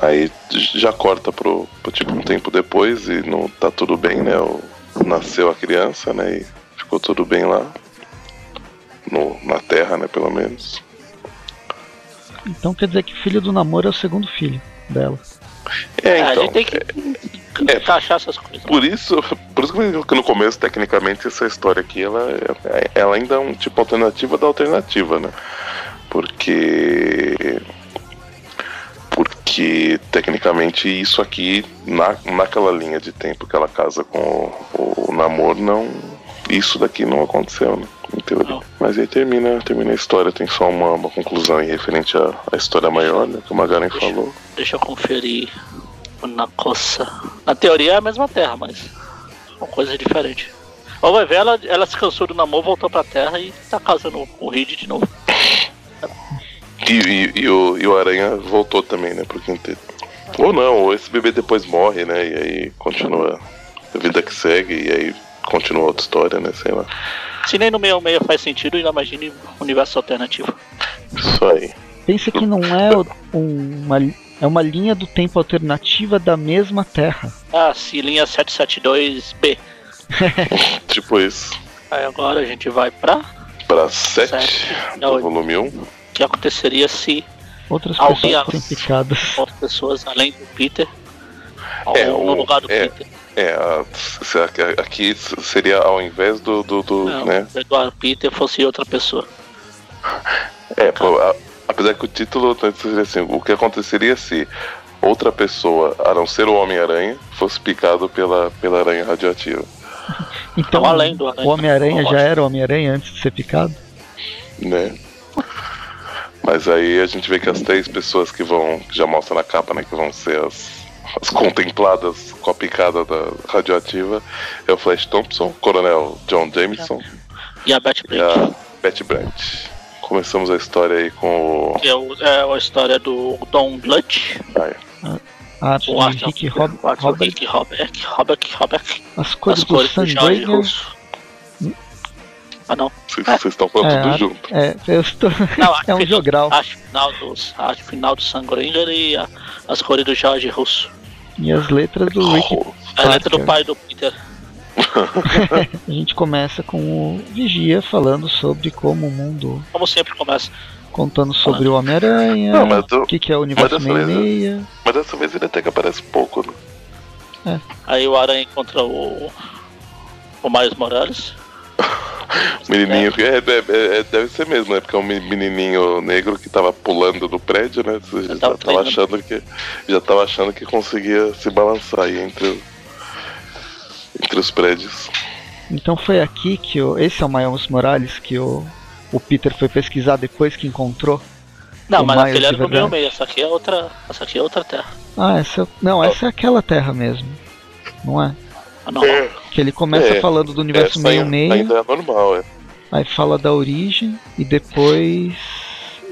Aí já corta pro, pro tipo um tempo depois e não tá tudo bem, né? O, nasceu a criança, né? E ficou tudo bem lá. No, na terra, né, pelo menos. Então quer dizer que o filho do namoro é o segundo filho dela. É, a então. gente tem que é- encaixar essas coisas. Por isso, por isso que eu- que no começo, tecnicamente, essa história aqui, ela, é- ela ainda é um tipo alternativa da alternativa, né? Porque. Porque, tecnicamente, isso aqui, na, naquela linha de tempo que ela casa com o, o namoro, não. Isso daqui não aconteceu, né? Em teoria. Não. Mas aí termina, termina a história, tem só uma, uma conclusão aí referente à, à história maior, né? Que o Magaren falou. Deixa eu conferir na coça. Na teoria é a mesma terra, mas são coisas diferentes. Ou vai ver, ela, ela se cansou do namoro, voltou pra terra e tá casando com o Reed de novo. E, e- e o, e o Aranha voltou também, né, pro quinteto. Ou não, ou esse bebê depois morre, né, e aí continua a vida que segue, e aí continua outra história, né, sei lá. Se nem no meio ao meio faz sentido, ainda imagine um universo alternativo. Isso aí. Pensa que não é um- uma, é uma linha do tempo alternativa da mesma Terra. Ah, se linha 772B. Tipo isso. Aí agora a gente vai pra. Pra 7 Sete. do Não, volume 1. Que aconteceria se Outras Alguém pessoas picadas. outras pessoas, além do Peter, É, ou no lugar do é. Peter, É, se- aqui seria ao invés do. do, do, não, né? o Eduardo Peter fosse outra pessoa. É, pô, a- apesar que o título tá- seria assim: o que aconteceria se outra pessoa, a não ser o Homem-Aranha, fosse picado pela, pela aranha radioativa? Então, Não, além do Aranha. o Homem-Aranha já era o Homem-Aranha antes de ser picado? né? Mas aí a gente vê que as três pessoas que vão, que já mostra na capa, né, que vão ser as, as contempladas com a picada da radioativa, é o Flash Thompson, o Coronel John Jameson E a e Blake, a Betty Brant. Começamos a história aí com o. é, o- é a história do Don Blunt. Arte Rick não, Rob, o arte do Robert. Rick Robert, Robert, Robert. As cores As do cores do Jorge Sunbringer. Ah, não. Vocês estão falando É, tudo junto. É, eu estou. Não, é um jogral. A arte final, dos, a arte final do Sunbringer e a- as cores do Jorge Russo. E as letras do Rick. Oh, A letra do pai do Peter. A gente começa com o Vigia falando sobre como o mundo. Como sempre começa. Contando sobre o Homem-Aranha, o que, que é o universo mas dessa vez. Mas dessa vez ele até que aparece pouco, né? Aí o Aranha encontra o. O Miles Morales. Menininho, é, é, é, deve ser mesmo, né? Porque é um menininho negro que tava pulando do prédio, né? Você já tava tava, achando que já tava achando que conseguia se balançar aí entre, o- entre os prédios. Então foi aqui que o. Esse é o Miles Morales que o, o Peter foi pesquisar depois que encontrou. Não, O mas Miles aquele era meio verdade. meio. Essa aqui é outra. Essa aqui é outra terra. Ah, essa. Não, essa é aquela terra mesmo. Não é? Ah, não. Que ele começa É, falando do universo Essa ainda, meio-meia. ainda é normal, é. Aí fala da origem e depois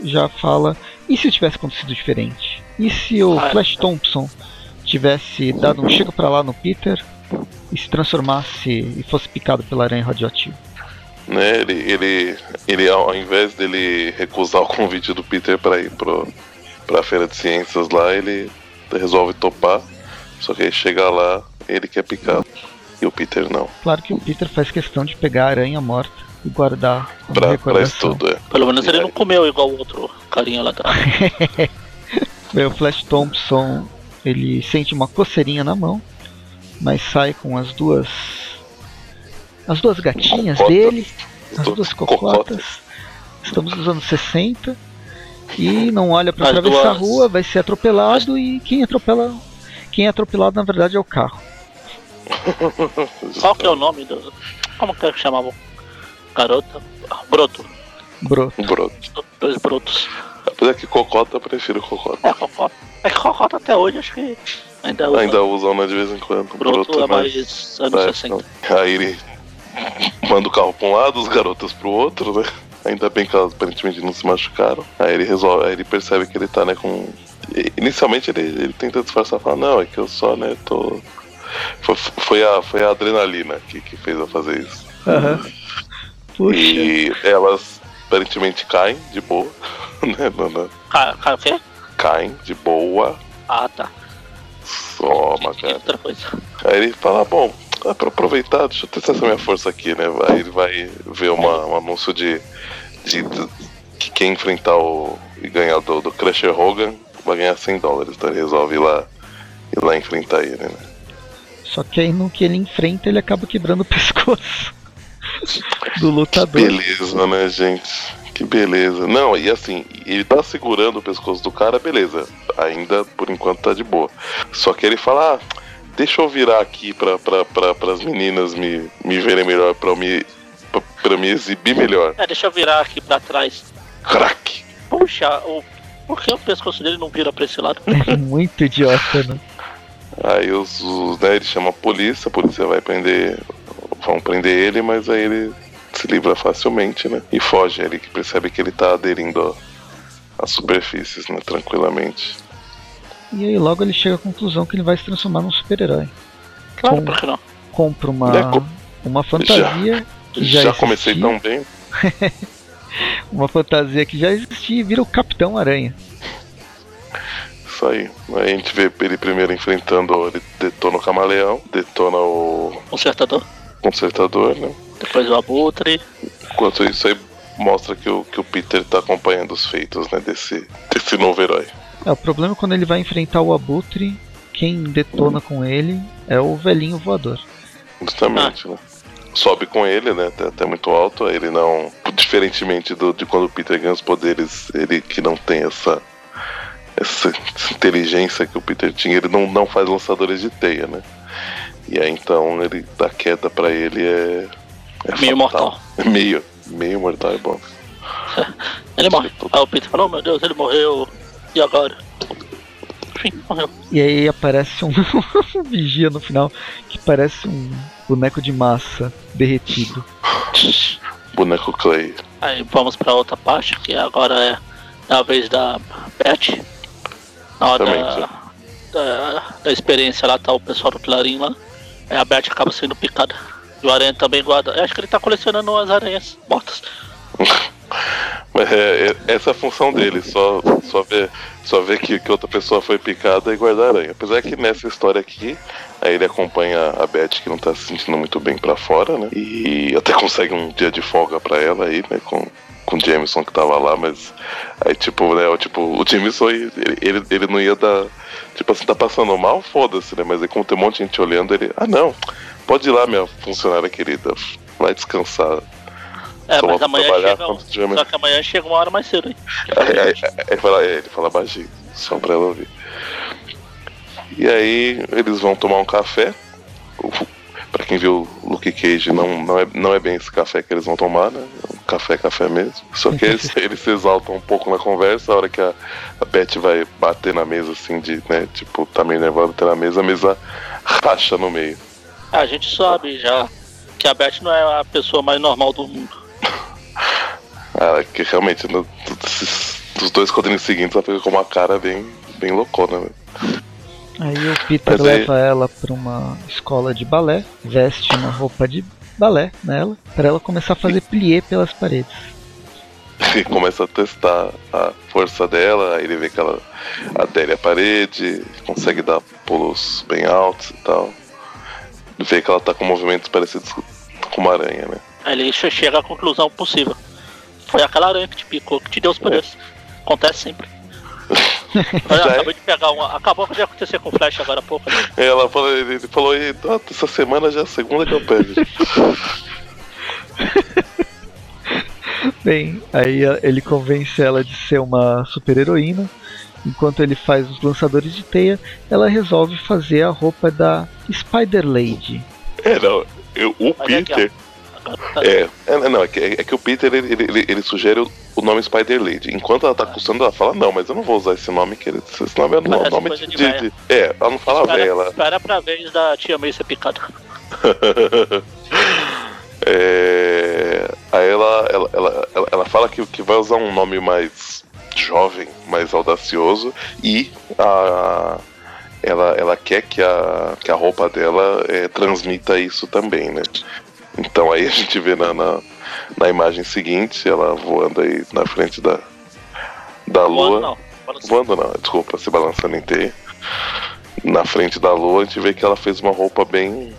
já fala. E se tivesse acontecido diferente? E se o Ah, Flash Thompson tivesse dado um chega pra lá no Peter e se transformasse e fosse picado pela aranha radioativa? né? Ele, ele, ele, ao invés dele recusar o convite do Peter para ir pro, pra feira de ciências lá, ele resolve topar. Só que aí chega lá, ele quer picar. E o Peter não. Claro que o Peter faz questão de pegar a aranha morta e guardar Pra, pra estudo, é. Pelo menos E ele aí? não comeu igual o outro carinha lá atrás. Bem, o Flash Thompson ele sente uma coceirinha na mão, mas sai com as duas as duas gatinhas Cocotas. dele, as Duas duas cocotas. Estamos nos anos 60 e não olha para As atravessar a duas- rua, vai ser atropelado e quem atropela quem é atropelado na verdade é o carro. Qual que é o nome do. Como que é que chamava o garoto? Ah, Broto. Bro, Um broto. Dois brotos. Apesar que cocota, eu prefiro cocota. É, Cocota. É que Cocota até hoje acho que ainda usa. Ainda usam, né, de vez em quando. Broto é né? mais anos É, 60. Aí ele manda o carro pra um lado, os garotos pro outro, né? Ainda bem que elas aparentemente não se machucaram. Aí ele resolve, aí ele percebe que ele tá, né, com. Inicialmente ele, ele tenta disfarçar e fala, não, é que eu só, né, tô. Foi, foi, a, foi a adrenalina que, que fez eu fazer isso. aham. Puxa, E elas aparentemente caem de boa, né? não- cara, o quê? Caem de boa. Ah, tá. Soma, cara. outra coisa. Aí ele fala, bom, é pra aproveitar, deixa eu testar essa minha força aqui, né? Aí ele vai ver uma, um anúncio de, de, de- que quem enfrentar o e ganhar do, do Crusher Hogan vai ganhar 100 dólares. Então ele resolve ir lá, ir lá enfrentar ele, né? só que aí no que ele enfrenta ele acaba quebrando o pescoço do Que lutador. beleza, né, gente? Que beleza. Não, e assim, ele tá segurando o pescoço do cara, beleza. Ainda, por enquanto, tá de boa. Só que ele fala, ah, deixa eu virar aqui pra, pra, pra, pras meninas me, me verem melhor, pra eu me, pra, pra eu me exibir melhor. É, deixa eu virar aqui pra trás. Crack! Puxa, o. Por que o pescoço dele não vira pra esse lado? É muito idiota, né? Aí os, os né, ele chama a polícia, a polícia vai prender. Vão prender ele, mas aí ele se livra facilmente, né? E foge, ele que percebe que ele tá aderindo ó, às superfícies, né? Tranquilamente. E aí logo ele chega à conclusão que ele vai se transformar num super-herói. Claro, Com- por que não? Compra uma, É, co- uma fantasia, que já, Já, comecei tão bem. uma fantasia que já existia e vira o Capitão Aranha. Isso aí. Aí a gente vê ele primeiro enfrentando, ele detona o camaleão, detona o Consertador. consertador, né? Depois o Abutre. Enquanto isso aí mostra que o, que o Peter tá acompanhando os feitos, né? Desse, desse novo herói. É, o problema é quando ele vai enfrentar o Abutre, quem detona com ele é o velhinho voador. Justamente, né? Sobe com ele, né? Até, até muito alto. aí Ele não. Diferentemente do, de quando o Peter ganha os poderes, ele que não tem essa. Essa, essa inteligência que o Peter tinha, ele não, não faz lançadores de teia, né? E aí então ele dá queda pra ele é. é Meio fatal. mortal. Meio. Meio mortal é bom. Ele morre. Aí o Peter falou, oh, meu Deus, ele morreu. E agora? Enfim, morreu. E aí aparece um vigia no final que parece um boneco de massa derretido. Boneco Clay. Aí vamos pra outra parte, que agora é a vez da Beth. Na hora Exatamente. da, da experiência lá, tá o pessoal do Clarim lá. Aí a Beth acaba sendo picada. E o Aranha também guarda. Eu acho que ele tá colecionando as aranhas mortas. É, é, essa é a função dele, só, só ver, só ver que, que outra pessoa foi picada e guardar aranha. Apesar que nessa história aqui, aí ele acompanha a Beth que não tá se sentindo muito bem pra fora, né? E até consegue um dia de folga pra ela aí, né? Com, com o Jameson que tava lá, mas aí tipo, né, o, tipo, o Jameson ele, ele, ele não ia dar. Tipo assim, tá passando mal, foda-se, né? Mas aí como tem um monte de gente olhando, ele. Ah não, pode ir lá, minha funcionária querida. Vai descansar. É, Só mas amanhã trabalhar chega. tiver- Só que amanhã chega uma hora mais cedo, hein? Aí, aí- aí ele, fala, ele fala baixinho, só pra ela ouvir. E aí eles vão tomar um café. Pra quem viu o Luke Cage, não, não, é, não é bem esse café que eles vão tomar, né? É um café, café mesmo. Só que eles, eles se exaltam um pouco na conversa, a hora que a, a Beth vai bater na mesa, assim, de, né? Tipo, tá meio nervosa bater na mesa, a mesa racha no meio. A gente sabe já que a Beth não é a pessoa mais normal do mundo. Ah, que realmente, no, dos, dois quadrinhos seguintes, ela fica com uma cara bem, bem loucona, né? Aí o Peter Mas aí- leva ela pra uma escola de balé, veste uma roupa de balé nela, pra ela começar a fazer plié pelas paredes. e começa a testar a força dela, aí ele vê que ela adere à parede, consegue dar pulos bem altos e tal. Vê que ela tá com movimentos parecidos com uma aranha, né? Aí ele che- chega à conclusão possível. Foi aquela aranha que te picou, que te deu os poderes. Acontece sempre. Já é? acabei de pegar uma. Acabou de acontecer com o Flash agora há pouco. né? Aí ela falou, ele falou, "Ih, tá, essa semana já é a segunda que eu pego. Bem, aí a- ele convence ela de ser uma super heroína. Enquanto ele faz os lançadores de teia, ela resolve fazer a roupa da Spider Lady. é, não, eu- o Mas é que, Peter. Tá- É, é, não, é que, é que o Peter ele, ele, ele- sugere o, o nome Spider Lady. Enquanto ela tá custando, ela fala, não, mas eu não vou usar esse nome, que ele- esse nome é o nome de, de de- véia. de- É, ela não fala espera, velha, ela. espera pra vez da tia May ser picada. É, aí ela, ela, ela, ela, ela fala que, que vai usar um nome mais jovem, mais audacioso e a, ela, ela quer que a, que a roupa dela é, transmita isso também, né? Então aí a gente vê na, na, na imagem seguinte ela voando aí na frente da, da lua. Voando não. Balançando. Voando não, desculpa, se balançando em teia. Na frente da lua, a gente vê que ela fez uma roupa bem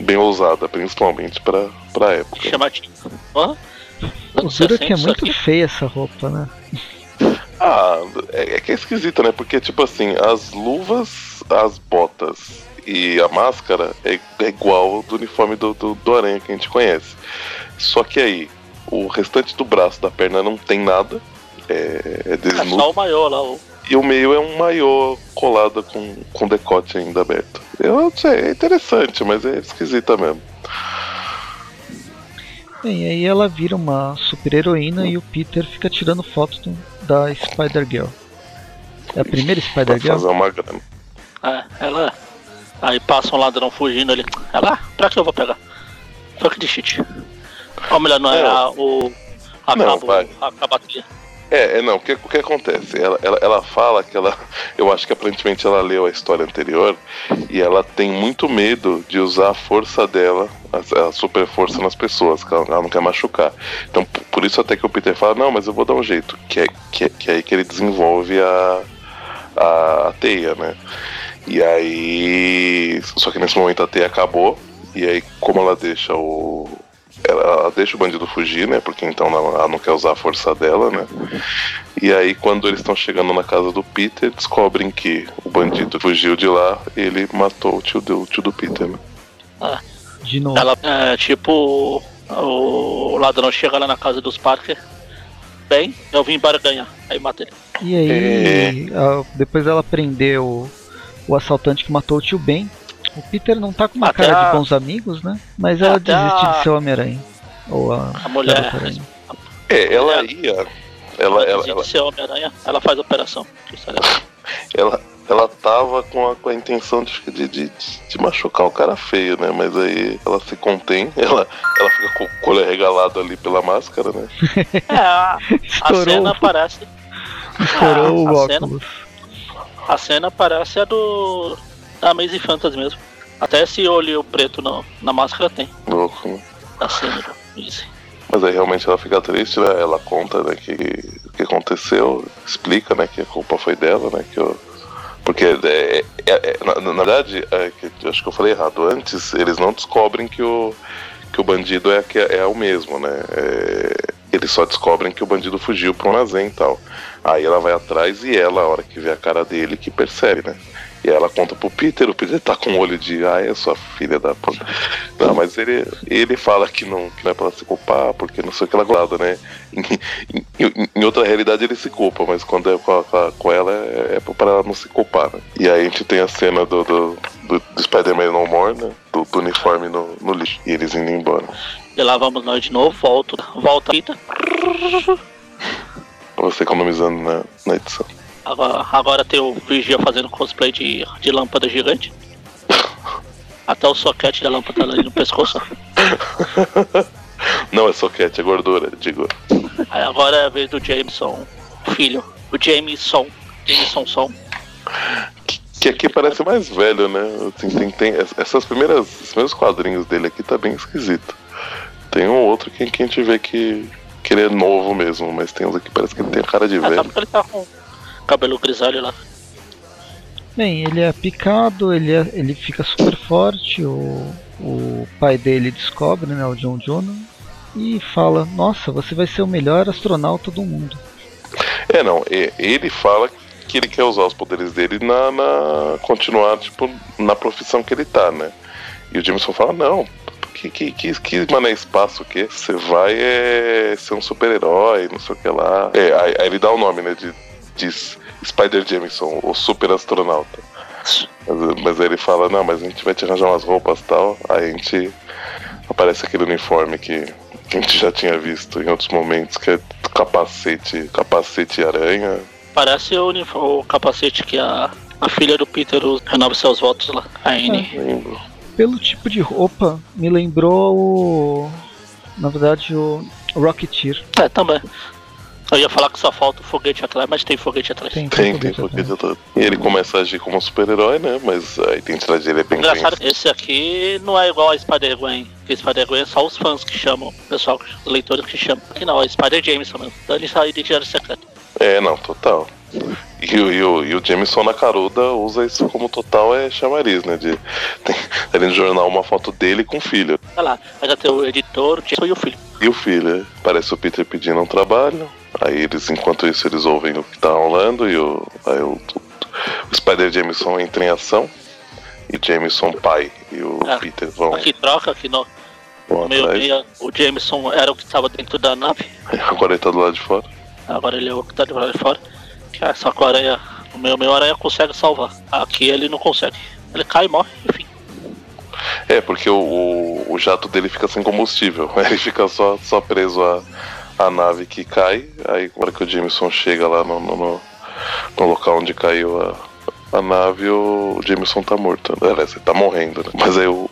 bem ousada, principalmente pra, pra época. Chamativo. Hã? O duro que 60 é muito aqui? feia essa roupa, né? Ah, é, é que é esquisito, né? Porque, tipo assim, as luvas, as botas e a máscara é, é igual do uniforme do, do, do Aranha que a gente conhece. Só que aí, o restante do braço da perna não tem nada. É, é É desnudo. só o maior lá. O... E o meio é um maiô colado com, com decote ainda aberto. Eu não sei, é interessante, mas é esquisita mesmo. Bem, aí ela vira uma super heroína e o Peter fica tirando fotos da Spider Girl. É a primeira Spider Girl? fazer uma grana. É, ela. Aí passa um ladrão fugindo ali. Ela, pra que eu vou pegar? Fuck de shit. Ou melhor, não é, É. a, o. A Não, vai. a cabatia. É, é não, o que, o que acontece? Ela, ela, ela fala que ela. Eu acho que aparentemente ela leu a história anterior e ela tem muito medo de usar a força dela, a, a super força nas pessoas, que ela, ela não quer machucar. Então, por isso até que o Peter fala, não, mas eu vou dar um jeito. Que é, que é, que é aí que ele desenvolve a, a, a teia, né? E aí. Só que nesse momento a teia acabou. E aí, como ela deixa o. Ela, ela deixa o bandido fugir, né? Porque então ela, ela não quer usar a força dela, né? E aí, quando eles estão chegando na casa do Peter, descobrem que o bandido fugiu de lá e ele matou o tio do, o tio do Peter, né? De novo. Ela é tipo. O ladrão chega lá na casa dos Parker. Bem, eu vim para ganhar. Aí mata ele. E aí, a- depois ela prendeu o, assaltante que matou o tio Ben. O Peter não tá com uma Até cara a- de bons amigos, né? Mas ela até desiste a- de ser o Homem-Aranha. Ou a, A mulher. Garota Aranha. É, ela ia. Ela, ela, ela, de ser Homem-Aranha, ela faz a operação. Ela, ela tava com a, com a intenção de, de, de, de machucar o cara feio, né? Mas aí ela se contém, ela, ela fica com o olho regalado ali pela máscara, né? É, a, a cena parece. estourou a o cena- óculos. A cena parece a do. da Amazing Fantasy mesmo. Até esse olho preto no, na máscara tem. Louco, né? Da cena do Easy. Mas aí realmente ela fica triste, né? Ela conta né, que o que aconteceu, explica né, que a culpa foi dela, né? Que eu, porque é, é, é, na, na, verdade, é, que, acho que eu falei errado. Antes eles não descobrem que o, que o bandido é, que é, o mesmo, né? É, eles só descobrem que o bandido fugiu para um armazém e tal. Aí ela vai atrás e ela, a hora que vê a cara dele, que percebe, né? E ela conta pro Peter, o Peter tá com o olho de, ah, é sua filha da puta. Não, mas ele, ele fala que não, que não é pra ela se culpar, porque não sei o que ela guarda, né? Em, em, em, outra realidade ele se culpa, mas quando é com, com ela é, é pra ela não se culpar, né? E aí a gente tem a cena do, do, do, do Spider-Man No More, né? Do, do, uniforme no, no lixo, e eles indo embora. E lá vamos nós de novo, volta, volta a fita. Você economizando na, na edição. Agora, agora tem o Vigia fazendo cosplay de, de lâmpada gigante. Até o soquete da lâmpada ali no pescoço. Não é soquete, é gordura, digo. Aí agora é a vez do Jameson, filho. O Jameson. Jameson Som. Que, que aqui parece mais velho, né? Tem, tem, tem, essas primeiras, os primeiros quadrinhos dele aqui tá bem esquisito. Tem um outro que, que a gente vê que, que ele é novo mesmo, mas tem uns aqui que parece que ele tem a cara de é, velho. Tá ele tá com cabelo grisalho lá. Bem, ele é picado, ele, é, ele fica super forte, o, o pai dele descobre, né, o John Jonah, e fala, nossa, você vai ser o melhor astronauta do mundo. É, não, ele fala que ele quer usar os poderes dele na, na continuar, tipo, na profissão que ele tá, né? E o Jameson fala, não, que, que, que, que mané espaço o quê? Você vai é, ser um super-herói, não sei o que lá. É, aí, aí, ele dá o nome, né, de diz Spider Jameson, o super astronauta. Mas, mas ele fala, não, mas a gente vai te arranjar umas roupas e tal. Aí a gente. Aparece aquele uniforme que, a gente já tinha visto em outros momentos, que é capacete, capacete aranha. Parece o, o capacete que a, a filha do Peter renova seus votos lá, a Anne. Ah, pelo tipo de roupa, me lembrou o. Na verdade, o Rocketeer. É, também. Eu ia falar que só falta o foguete atrás, mas tem foguete atrás. Tem, tem, tem foguete atrás. E ele começa a agir como um super-herói, né? Mas a identidade dele é bem Engraçado, bem... esse aqui não é igual a Spider-Gwen. Porque Spider-Gwen é só os fãs que chamam, o pessoal, os leitores que chamam. Aqui não, é Spider-Jameson mesmo. Então ele sai identidade secreta. É, não, total. E, e, o, e o Jameson na caruda usa isso como total é chamariz, né? De, tem ali no jornal uma foto dele com o filho. Olha lá, já tem o editor, o Jameson e o filho. E o filho, é. parece o Peter pedindo um trabalho. Aí eles, enquanto isso, eles ouvem o que tá rolando e o, aí o, o Spider Jameson entra em ação. E Jameson pai e o ah, Peter vão. Aqui troca, aqui no, no meio meia, o Jameson era o que estava dentro da nave. Agora ele tá do lado de fora. Agora ele é o que tá do lado de fora. Ah, só que o aranha. O meu, meu aranha consegue salvar. Aqui ele não consegue. Ele cai e morre, enfim. É, porque o, o, jato dele fica sem combustível. Ele fica só, só preso a, a nave que cai. Aí, na hora que o Jameson chega lá no, no, no, no local onde caiu a, a nave, o, Jameson tá morto. Aliás, ele tá morrendo, né? Mas aí o,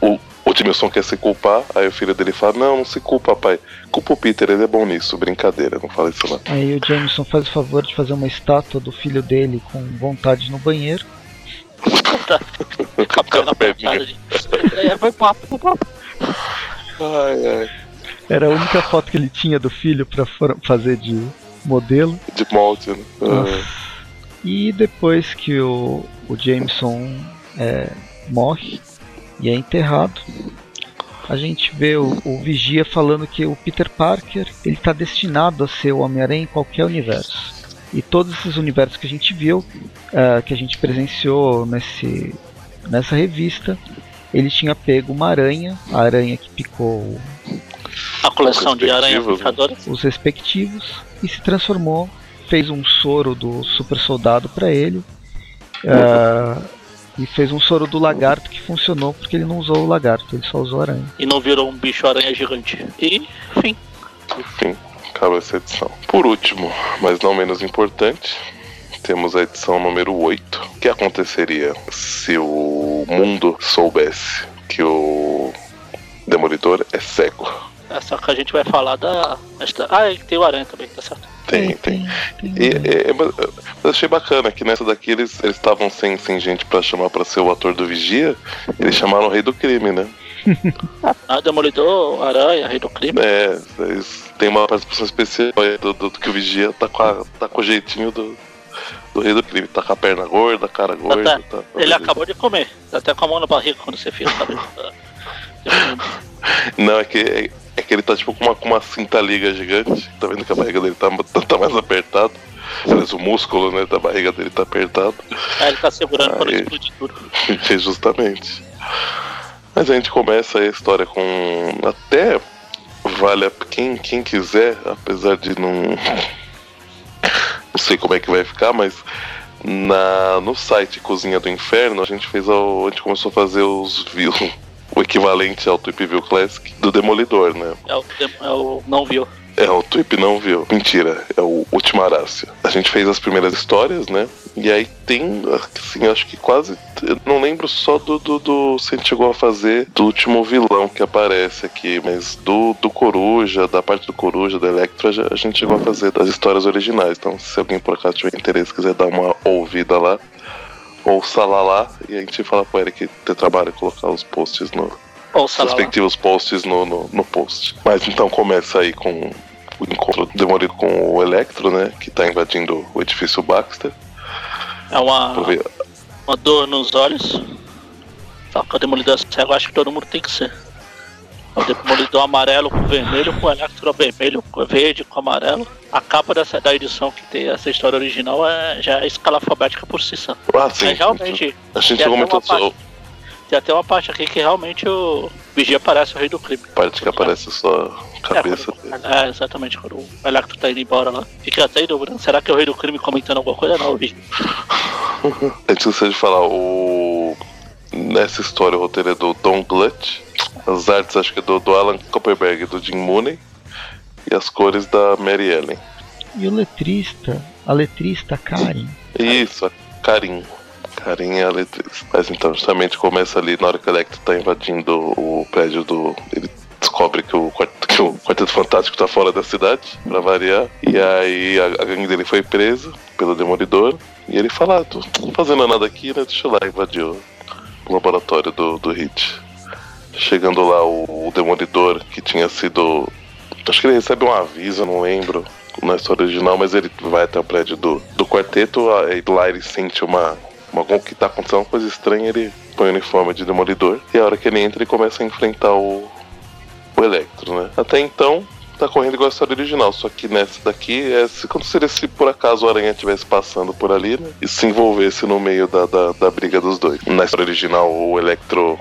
o, o Jameson quer se culpar, aí o filho dele fala: Não, não se culpa, pai. Culpa o Peter, ele é bom nisso, brincadeira, não fala isso lá. Aí o Jameson faz o favor de fazer uma estátua do filho dele com vontade no banheiro. Capitão na perninha. É, foi papo, foi papo. Ai, ai. Era a única foto que ele tinha do filho para fazer de modelo. De molde, né? Uhum. E depois que o, o Jameson é, morre e é enterrado, a gente vê o, o, Vigia falando que o Peter Parker ele está destinado a ser o Homem-Aranha em qualquer universo. E todos esses universos que a gente viu, uh, que a gente presenciou nesse, nessa revista, ele tinha pego uma aranha, a aranha que picou a coleção de aranhas Os respectivos. E se transformou, fez um soro do super soldado para ele. Uh, e fez um soro do lagarto que funcionou porque ele não usou o lagarto, ele só usou a aranha. E não virou um bicho aranha gigante. E, enfim. Enfim, acaba essa edição. Por último, mas não menos importante, temos a edição número 8. O que aconteceria se o mundo soubesse que o Demolidor é cego? É só que a gente vai falar da. Ah, tem o Aranha também, tá certo? Tem, tem. E, é, é, mas eu achei bacana que nessa daqui eles estavam sem, sem gente pra chamar pra ser o ator do Vigia. Eles chamaram o Rei do Crime, né? Ah, Demolidor, Aranha, Rei do Crime. É, têm uma participação especial aí do, do, do que o Vigia tá com, a, tá com o jeitinho do, do Rei do Crime. Tá com a perna gorda, a cara gorda. Até- tá- tá ele acabou de comer. Tá até com a mão na barriga quando você fica, sabe? Não, é que, é, é que ele tá tipo com uma, com uma cinta liga gigante. Tá vendo que a barriga dele tá, tá, tá mais apertada. Aliás, o músculo né, da barriga dele tá apertado. Aí ele tá segurando Aí. explodir tudo. Justamente. Mas a gente começa a história com. Até vale a quem, quem quiser, apesar de não. Não sei como é que vai ficar, mas na, no site Cozinha do Inferno a gente fez o, a gente começou a fazer os views, o equivalente ao Tweep View Classic do Demolidor, né? É o, é o não viu. É, o Tweep não viu. Mentira, é o Ultimarácio. A gente fez as primeiras histórias, né? E aí tem, assim, acho que quase. Eu não lembro só do, do, do- Se a gente chegou a fazer do último vilão que aparece aqui, mas do, do Coruja, da parte do Coruja, da Electra, a gente- a gente chegou a fazer das histórias originais. Então, se alguém por acaso tiver interesse, quiser dar uma ouvida lá, ouça lá lá, e a gente fala pro Eric ter trabalho e colocar os posts no, Ou os sei lá. respectivos posts no, no, no post. Mas então começa aí com o encontro demolido com o Electro, né? Que tá invadindo o edifício Baxter. É uma, uma dor nos olhos. Só que o demolidor cego acho que todo mundo tem que ser. O demolidor amarelo com vermelho, com electro vermelho, com verde, com amarelo. A capa dessa, da edição que tem essa história original é, já é escala alfabética por si só. Ah, sim. Mas realmente, A gente comentou só tem até uma parte aqui que realmente o Vigia parece o rei do crime. parte que aparece só cabeça é, quando- é, exatamente, quando o Electro tá indo embora lá. Fica até em dúvida. Será que é o rei do crime comentando alguma coisa? Não, Vigia. A gente esqueceu de falar, o. Nessa história o roteiro é do Don Glutch. As artes acho que é do, do Alan Copperberg e do Jim Mooney. E as cores da Mary Ellen. E o letrista, a letrista Karen. Isso, a Karim. Karim é a letrista. Mas então, justamente começa ali na hora que o Electro tá invadindo o prédio do. Ele descobre que o, que o Quarteto Fantástico tá fora da cidade, pra variar. E aí a, a gangue dele foi presa pelo Demolidor. E ele fala: ah, tô não fazendo nada aqui, né? Deixa eu lá invadir o, o laboratório do, do Hit. Chegando lá, o, o Demolidor, que tinha sido. Acho que ele recebe um aviso, não lembro na história original, mas ele vai até o prédio do, do quarteto, aí lá ele sente uma. uma que tá acontecendo uma coisa estranha, ele põe o uniforme de demolidor, e a hora que ele entra ele começa a enfrentar o. o Electro, né? Até então. Tá correndo igual a história original, só que nessa daqui é se, como seria se por acaso o Aranha estivesse passando por ali, né? E se envolvesse no meio da, da, da briga dos dois. Na história original, o Electro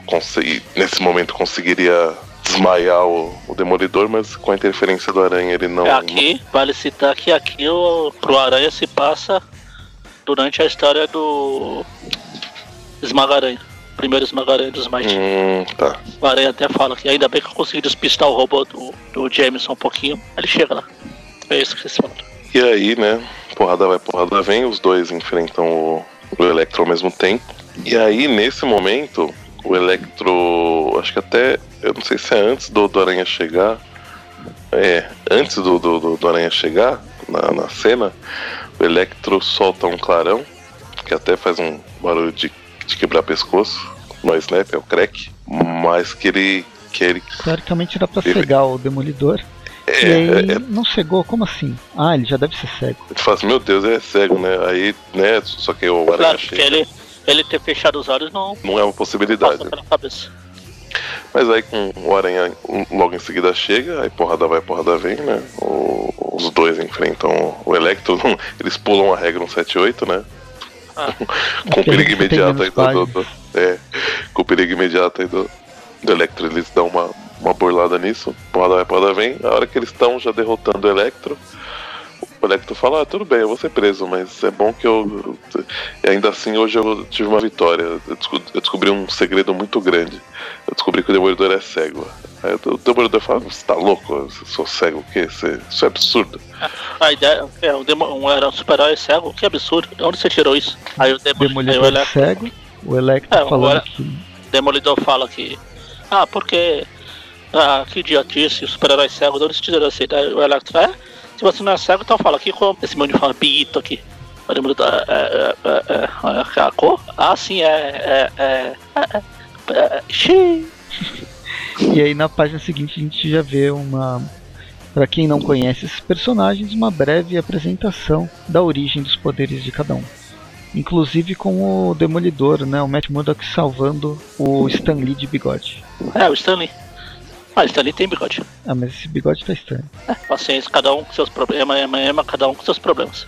nesse momento conseguiria desmaiar o, o Demolidor, mas com a interferência do Aranha ele não. Aqui, vale citar que aqui o, pro Aranha se passa durante a história do Esmagaranha. Primeiro Esmagaranha dos Mighty. Hum, tá. O Aranha até fala que ainda bem que eu consegui despistar o robô do, do Jameson um pouquinho. Ele chega lá. É isso que vocês falam. E aí, né? Porrada vai, porrada vem, os dois enfrentam o, o Electro ao mesmo tempo. E aí, nesse momento, o Electro. Acho que até. Eu não sei se é antes do, do Aranha chegar. É, antes do, do, do- do Aranha chegar na, na cena, o Electro solta um clarão, que até faz um barulho de, de quebrar pescoço. No Snap, é o crack. Mas que ele. Que ele Teoricamente era pra Ele- cegar o demolidor. é, e aí é, é não cegou, como assim? Ah, ele já deve ser cego. a gente fala assim, meu Deus, é cego, né? Aí, né? Só que o Aranha Claro, chega. ele, ele ter fechado os olhos não Não é uma possibilidade. passa pela cabeça. Mas aí com o Aranha logo em seguida chega, aí porrada vai, porrada vem, né? O- os dois enfrentam o Electro, eles pulam a regra 178, né? Ah. com o perigo imediato aí do, do- do- É, com o perigo imediato aí do, do Electro, eles dão uma, uma burlada nisso, porrada vai, porrada vem. A hora que eles estão já derrotando o Electro, o Electro fala, ah, tudo bem, eu vou ser preso, mas é bom que eu. E ainda assim hoje eu tive uma vitória. Eu desco- eu descobri um segredo muito grande. Eu descobri que o Demolidor é cego. Aí o Demolidor fala, você tá louco? Eu sou cego o quê? Isso é- é absurdo. A ideia é um, demo, um, era um super-herói cego, que absurdo. De onde você tirou isso? Aí o, demo, aí o Demolidor Electro, cego, o Electro É, o falando que Demolidor fala que. Ah, porque. Ah, que idiotice, o super-herói cego, de onde você tirou essa ideia? O Electro é. Se você não é cego, então fala aqui com esse meu uniforme pito aqui. O Demolidor. É, é, é, é, é, a cor? Ah, sim, é. É. É. é, é. E aí na página seguinte a gente já vê uma. Para quem não conhece esses personagens, uma breve apresentação da origem dos poderes de cada um. Inclusive com o Demolidor, né? O Matt Murdock salvando o Stan Lee de bigode. É, o Stanley. Ah, o Stanley tem bigode. Ah, mas esse bigode tá estranho. É, paciência, cada um com seus problemas. Ema, ema, cada um com seus problemas.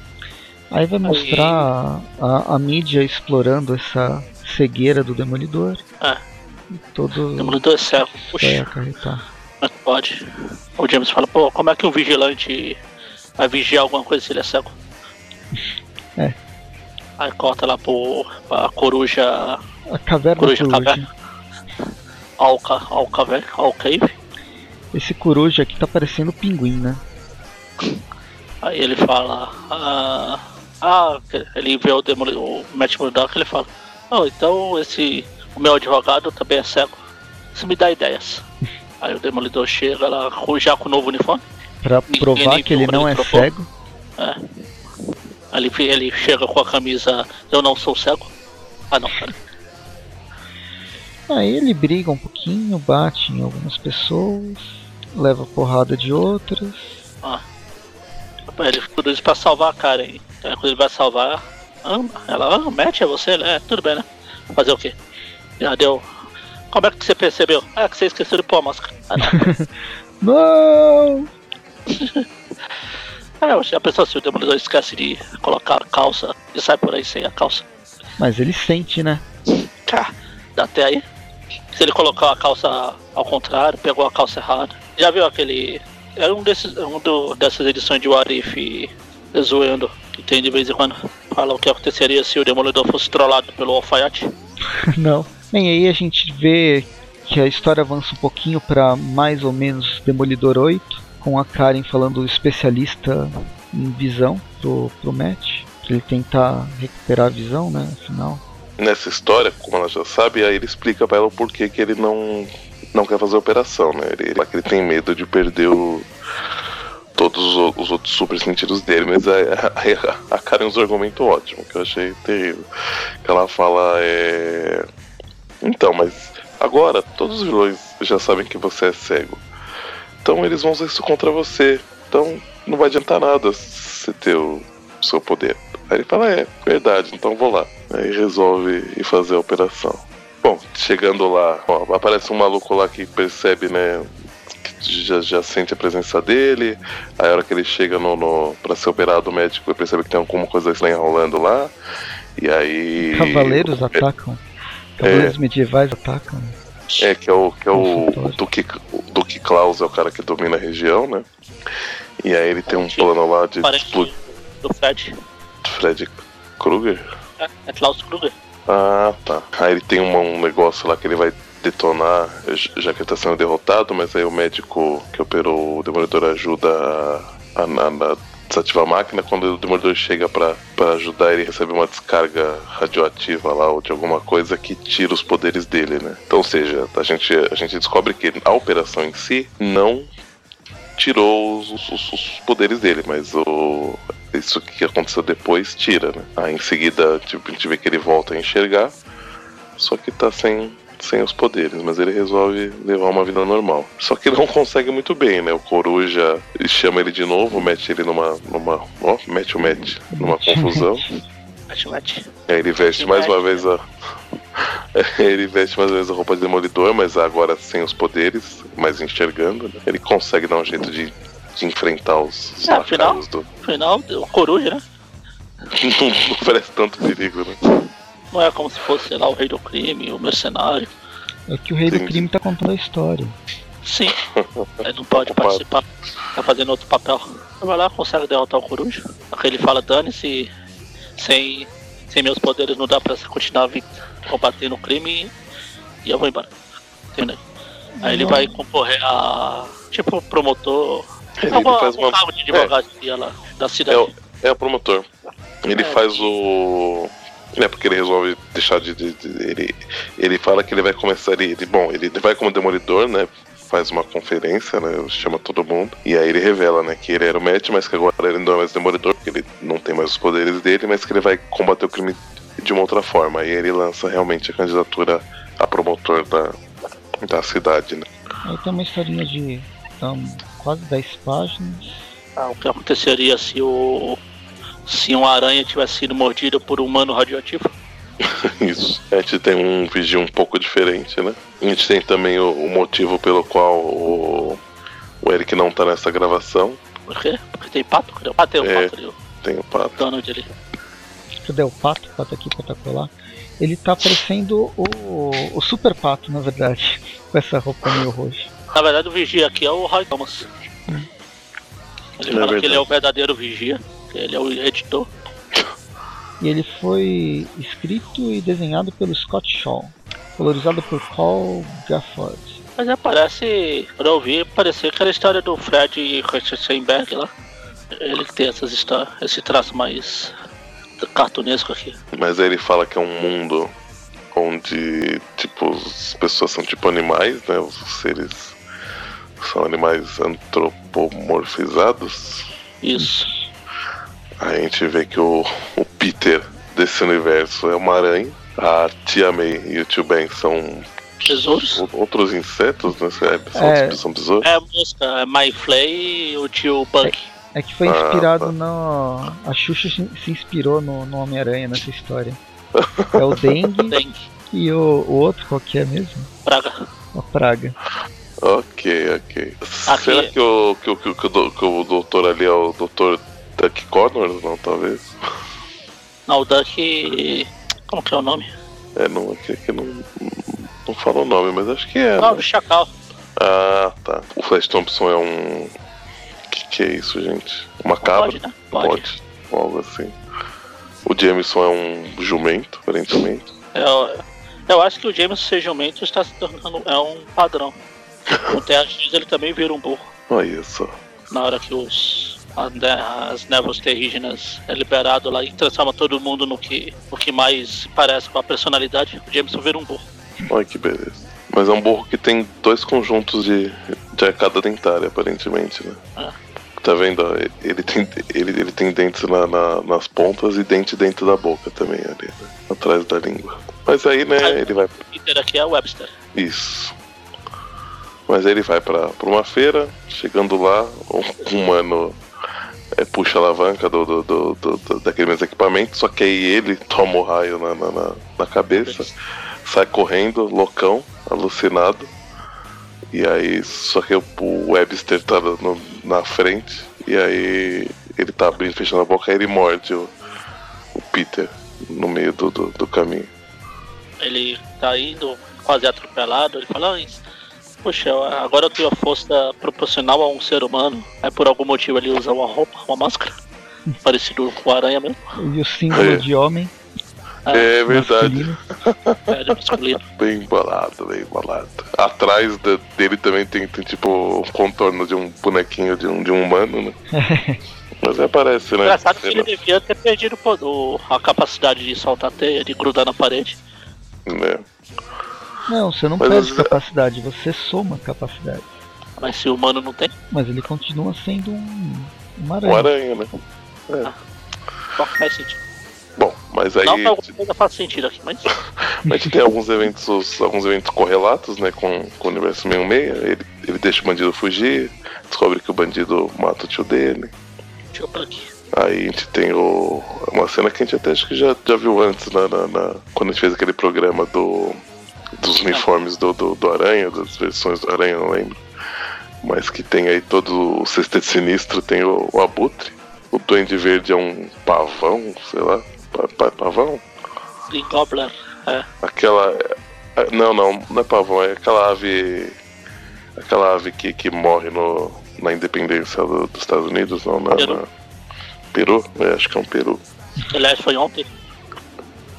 Aí vai mostrar a, a mídia explorando essa cegueira do Demolidor. É, E todo. o Demolidor é cego. É, Puxa, acarretar. como é que pode? O James fala, pô, como é que um vigilante vai vigiar alguma coisa se ele é cego? É. Aí corta lá pro, pra coruja A caverna Coruja coruja. caverna. Alca, Alcave, Alcave. Esse coruja aqui tá parecendo um pinguim, né? Aí ele fala, ah, ah ele vê o, demoli, o Matt Murdock ele fala, oh, então esse, o meu advogado também é cego. Isso me dá ideias. Aí o Demolidor chega lá já com o novo uniforme. Pra provar nem que ele não é ele trocou. cego. É. Aí ele, ele chega com a camisa Eu não sou cego. Ah não, pera. Aí ele briga um pouquinho, bate em algumas pessoas, leva porrada de outras. Ele tudo isso pra salvar a Karen. Aí quando ele vai salvar, ah, ela, ah, Matt é você? Ele, É, tudo bem, né? Fazer o quê? Já deu. Como é que você percebeu? Ah, que você esqueceu de pôr a máscara. Ah, não. Não! ah, já pensou se o Demolidor esquece de colocar a calça e sai por aí sem a calça? Mas ele sente, né? Tá, dá até aí. Se ele colocar a calça ao contrário, pegou a calça errada. Já viu aquele. Era um desses. Um do, dessas edições de Warif zoando que tem de vez em quando. Fala o que aconteceria se o Demolidor fosse trollado pelo alfaiate. Não. Bem, aí a gente vê que a história avança um pouquinho pra mais ou menos Demolidor 8, com a Karen falando especialista em visão pro, pro Matt, pra ele tentar recuperar a visão, né? Afinal. Nessa história, como ela já sabe, aí ele explica pra ela o porquê que ele não, não quer fazer a operação, né? Ele, ele, ele tem medo de perder o, todos os, os outros super sentidos dele, mas a, a, a Karen usa um argumento ótimo, que eu achei terrível. Que ela fala, é. Então, mas agora todos os vilões já sabem que você é cego. Então eles vão usar isso contra você. Então não vai adiantar nada você ter o seu poder. Aí ele fala, é, verdade, então vou lá. Aí resolve ir fazer a operação. Bom, chegando lá, ó, aparece um maluco lá que percebe, né? Que já, já sente a presença dele. Aí a hora que ele chega no, no, pra ser operado, o médico percebe que tem alguma coisa estranha rolando lá. E aí. Cavaleiros é, atacam. Cavaleiros medievais atacam. É, que é o, que é o. Duque, o Duque Klaus, é o cara que domina a região, né? E aí ele tem um plano lá de explodir do Fred. Fred Krueger. É, é Klaus Kruger. Ah, tá. Aí ele tem uma- um negócio lá que ele vai detonar, já que ele tá sendo derrotado, mas aí o médico que operou o Demolidor ajuda a, a- a- desativar a máquina. Quando o Demolidor chega pra, pra ajudar, ele recebe uma descarga radioativa lá, ou de alguma coisa que tira os poderes dele, né? Então, ou seja, a gente, a gente descobre que a operação em si não tirou os, os- os poderes dele, mas o, isso que aconteceu depois tira, né? Aí em seguida tipo, a gente vê que ele volta a enxergar, só que tá sem, sem os poderes, mas ele resolve levar uma vida normal. Só que ele não consegue muito bem, né? O Coruja chama ele de novo, mete ele numa. numa ó, mete o mete numa confusão. Aí ele veste mais uma vez a. ele veste mais uma vez a roupa de demolidor, mas agora sem os poderes, mas enxergando. né? Ele consegue dar um jeito de, de enfrentar os, os É, afinal- do. Afinal, o coruja, né? não, não parece tanto perigo, né? Não é como se fosse, sei lá, o rei do crime, o mercenário. É que o rei do Sim. crime tá contando a história. Sim, ele não pode Ocupado. participar, tá fazendo outro papel. Vai lá, consegue derrotar o coruja. Aí ele fala, dane-se, sem, sem meus poderes não dá pra continuar vi- combatendo o crime e eu vou embora. Entendeu? Aí ele vai concorrer a. tipo promotor. Ele, faz uma. cargo de advocacia lá da cidade. É o, é o promotor. Ele É. faz o. É porque ele resolve deixar de. de- de- ele, ele fala que ele vai começar. Ele, ele- bom, ele vai como demolidor, né? faz uma conferência, né? Chama todo mundo. E aí ele revela, né, que ele era o Matt, mas que agora ele não é mais demolidor, porque ele não tem mais os poderes dele, mas que ele vai combater o crime de uma outra forma. Aí ele lança realmente a candidatura a promotor da, da cidade, né? Aí tem uma historinha de então, quase 10 páginas. Ah, o que aconteceria se o. se uma aranha tivesse sido mordida por um humano radioativo? Isso. A gente tem um vídeo um pouco diferente, né? A gente tem também o, o motivo pelo qual o, o, Eric não tá nessa gravação. Por quê? Porque tem pato? Pato? Tem o É. pato ali. Tem o pato. Donald ali. Cadê o pato? Pato aqui, pato colar. Ele tá parecendo o, o super pato, na verdade. Com essa roupa meio roxa. Na verdade, o vigia aqui é o Roy Thomas. Ele É fala que verdade. ele é o verdadeiro vigia, que ele é o editor. E ele foi escrito e desenhado pelo Scott Shaw. Colorizado por Paul Gafford. Mas é, parece, quando eu vi, parecia aquela história do Fred Steinberg lá. Ele que tem essas histórias, esse traço mais cartunesco aqui. Mas aí ele fala que é um mundo onde, tipo, as pessoas são tipo animais, né? Os seres são animais antropomorfizados. Isso. Aí a gente vê que o, o Peter desse universo é uma aranha. A Tia May e o Tio Ben são Tesouros. o- outros insetos, né? São, É. são besouros. É a música, é My Flay e o tio Buck. É que foi Ah, inspirado tá. no. A Xuxa se inspirou no, no Homem-Aranha nessa história. É o Dengue Dengue, e o, o outro, qual que é mesmo? praga. A Praga. Ok, ok. Aqui- Será que o, que, o, que, o, que o que o doutor ali é o doutor Duck Connors? Não, talvez. Não, o Duck. Como que é o nome? É, não, aqui, aqui não, não fala o nome, mas acho que é. Ah, né? o Chacal. Ah, tá. O Flash Thompson é um. Que que é isso, gente? Uma cabra? Pode, né? Pode. Algo assim. O Jameson é um jumento, aparentemente. Eu, eu acho que o James ser jumento está se tornando é um padrão. O Terra X ele também vira um burro. Olha só. Na hora que os né, as névoas terrígenas é liberado lá e transforma todo mundo no que, no que mais parece com a personalidade, o Jameson vira um burro. Olha que beleza. Mas é um burro que tem dois conjuntos de, de arcada dentária, aparentemente, né? Ah. Tá vendo? Ele tem, ele, ele tem dentes na, na- nas pontas e dente dentro da boca também, ali, né? Atrás da língua. Mas aí, né, ele vai. Peter aqui é o Webster. Isso. Mas aí ele vai pra, pra uma feira, chegando lá, um humano é, puxa a alavanca do, do, do, do, daquele mesmo equipamento, só que aí ele toma o raio na, na, na- na cabeça, sai correndo, loucão, alucinado. E aí, só que o, Webster tá no- na frente, e aí ele tá abrindo fechando a boca, aí ele morde o, o Peter no meio do, do, do caminho. Ele tá indo quase atropelado, ele fala, "Ah, Poxa, agora eu tenho a força proporcional a um ser humano. Aí por algum motivo ele usa uma roupa, uma máscara. Parecido com a aranha mesmo. E o símbolo É. de homem É verdade. masculino. É, de masculino. Bem embalado, bem embalado. Atrás de- dele também tem, tem, tipo um contorno de um bonequinho de um, de um humano, né? Mas aparece, né? Engraçado que ele devia ter perdido o a capacidade de soltar teia, de grudar na parede. né? Não, você não Mas perde as- capacidade, você soma capacidade. Mas se o humano não tem, Mas ele continua sendo um, uma Um aranha. aranha, né? só que faz sentido. Mas aí Não coisa faça sentido aqui, mas a gente tem alguns eventos, alguns eventos correlatos, né, com, com o universo 66. Ele, ele deixa o bandido fugir, descobre que o bandido mata o tio dele. deixa eu por aqui. Aí a gente tem o, uma cena que a gente até acho que já, já viu antes, na, na- na- quando a gente fez aquele programa do, dos uniformes do, do, do Aranha, das versões do Aranha, não lembro. Mas que tem aí todo o sexteto sinistro, tem o, o Abutre. O Duende Verde é um pavão, sei lá, pa- pa- pavão? Gobbler, é. Aquela. é, Não, não, não é pavão, é aquela ave. Aquela ave que, que morre no, na independência do- dos Estados Unidos, não, na, Peru. na- Peru? É, acho que é um peru. Aliás, foi ontem.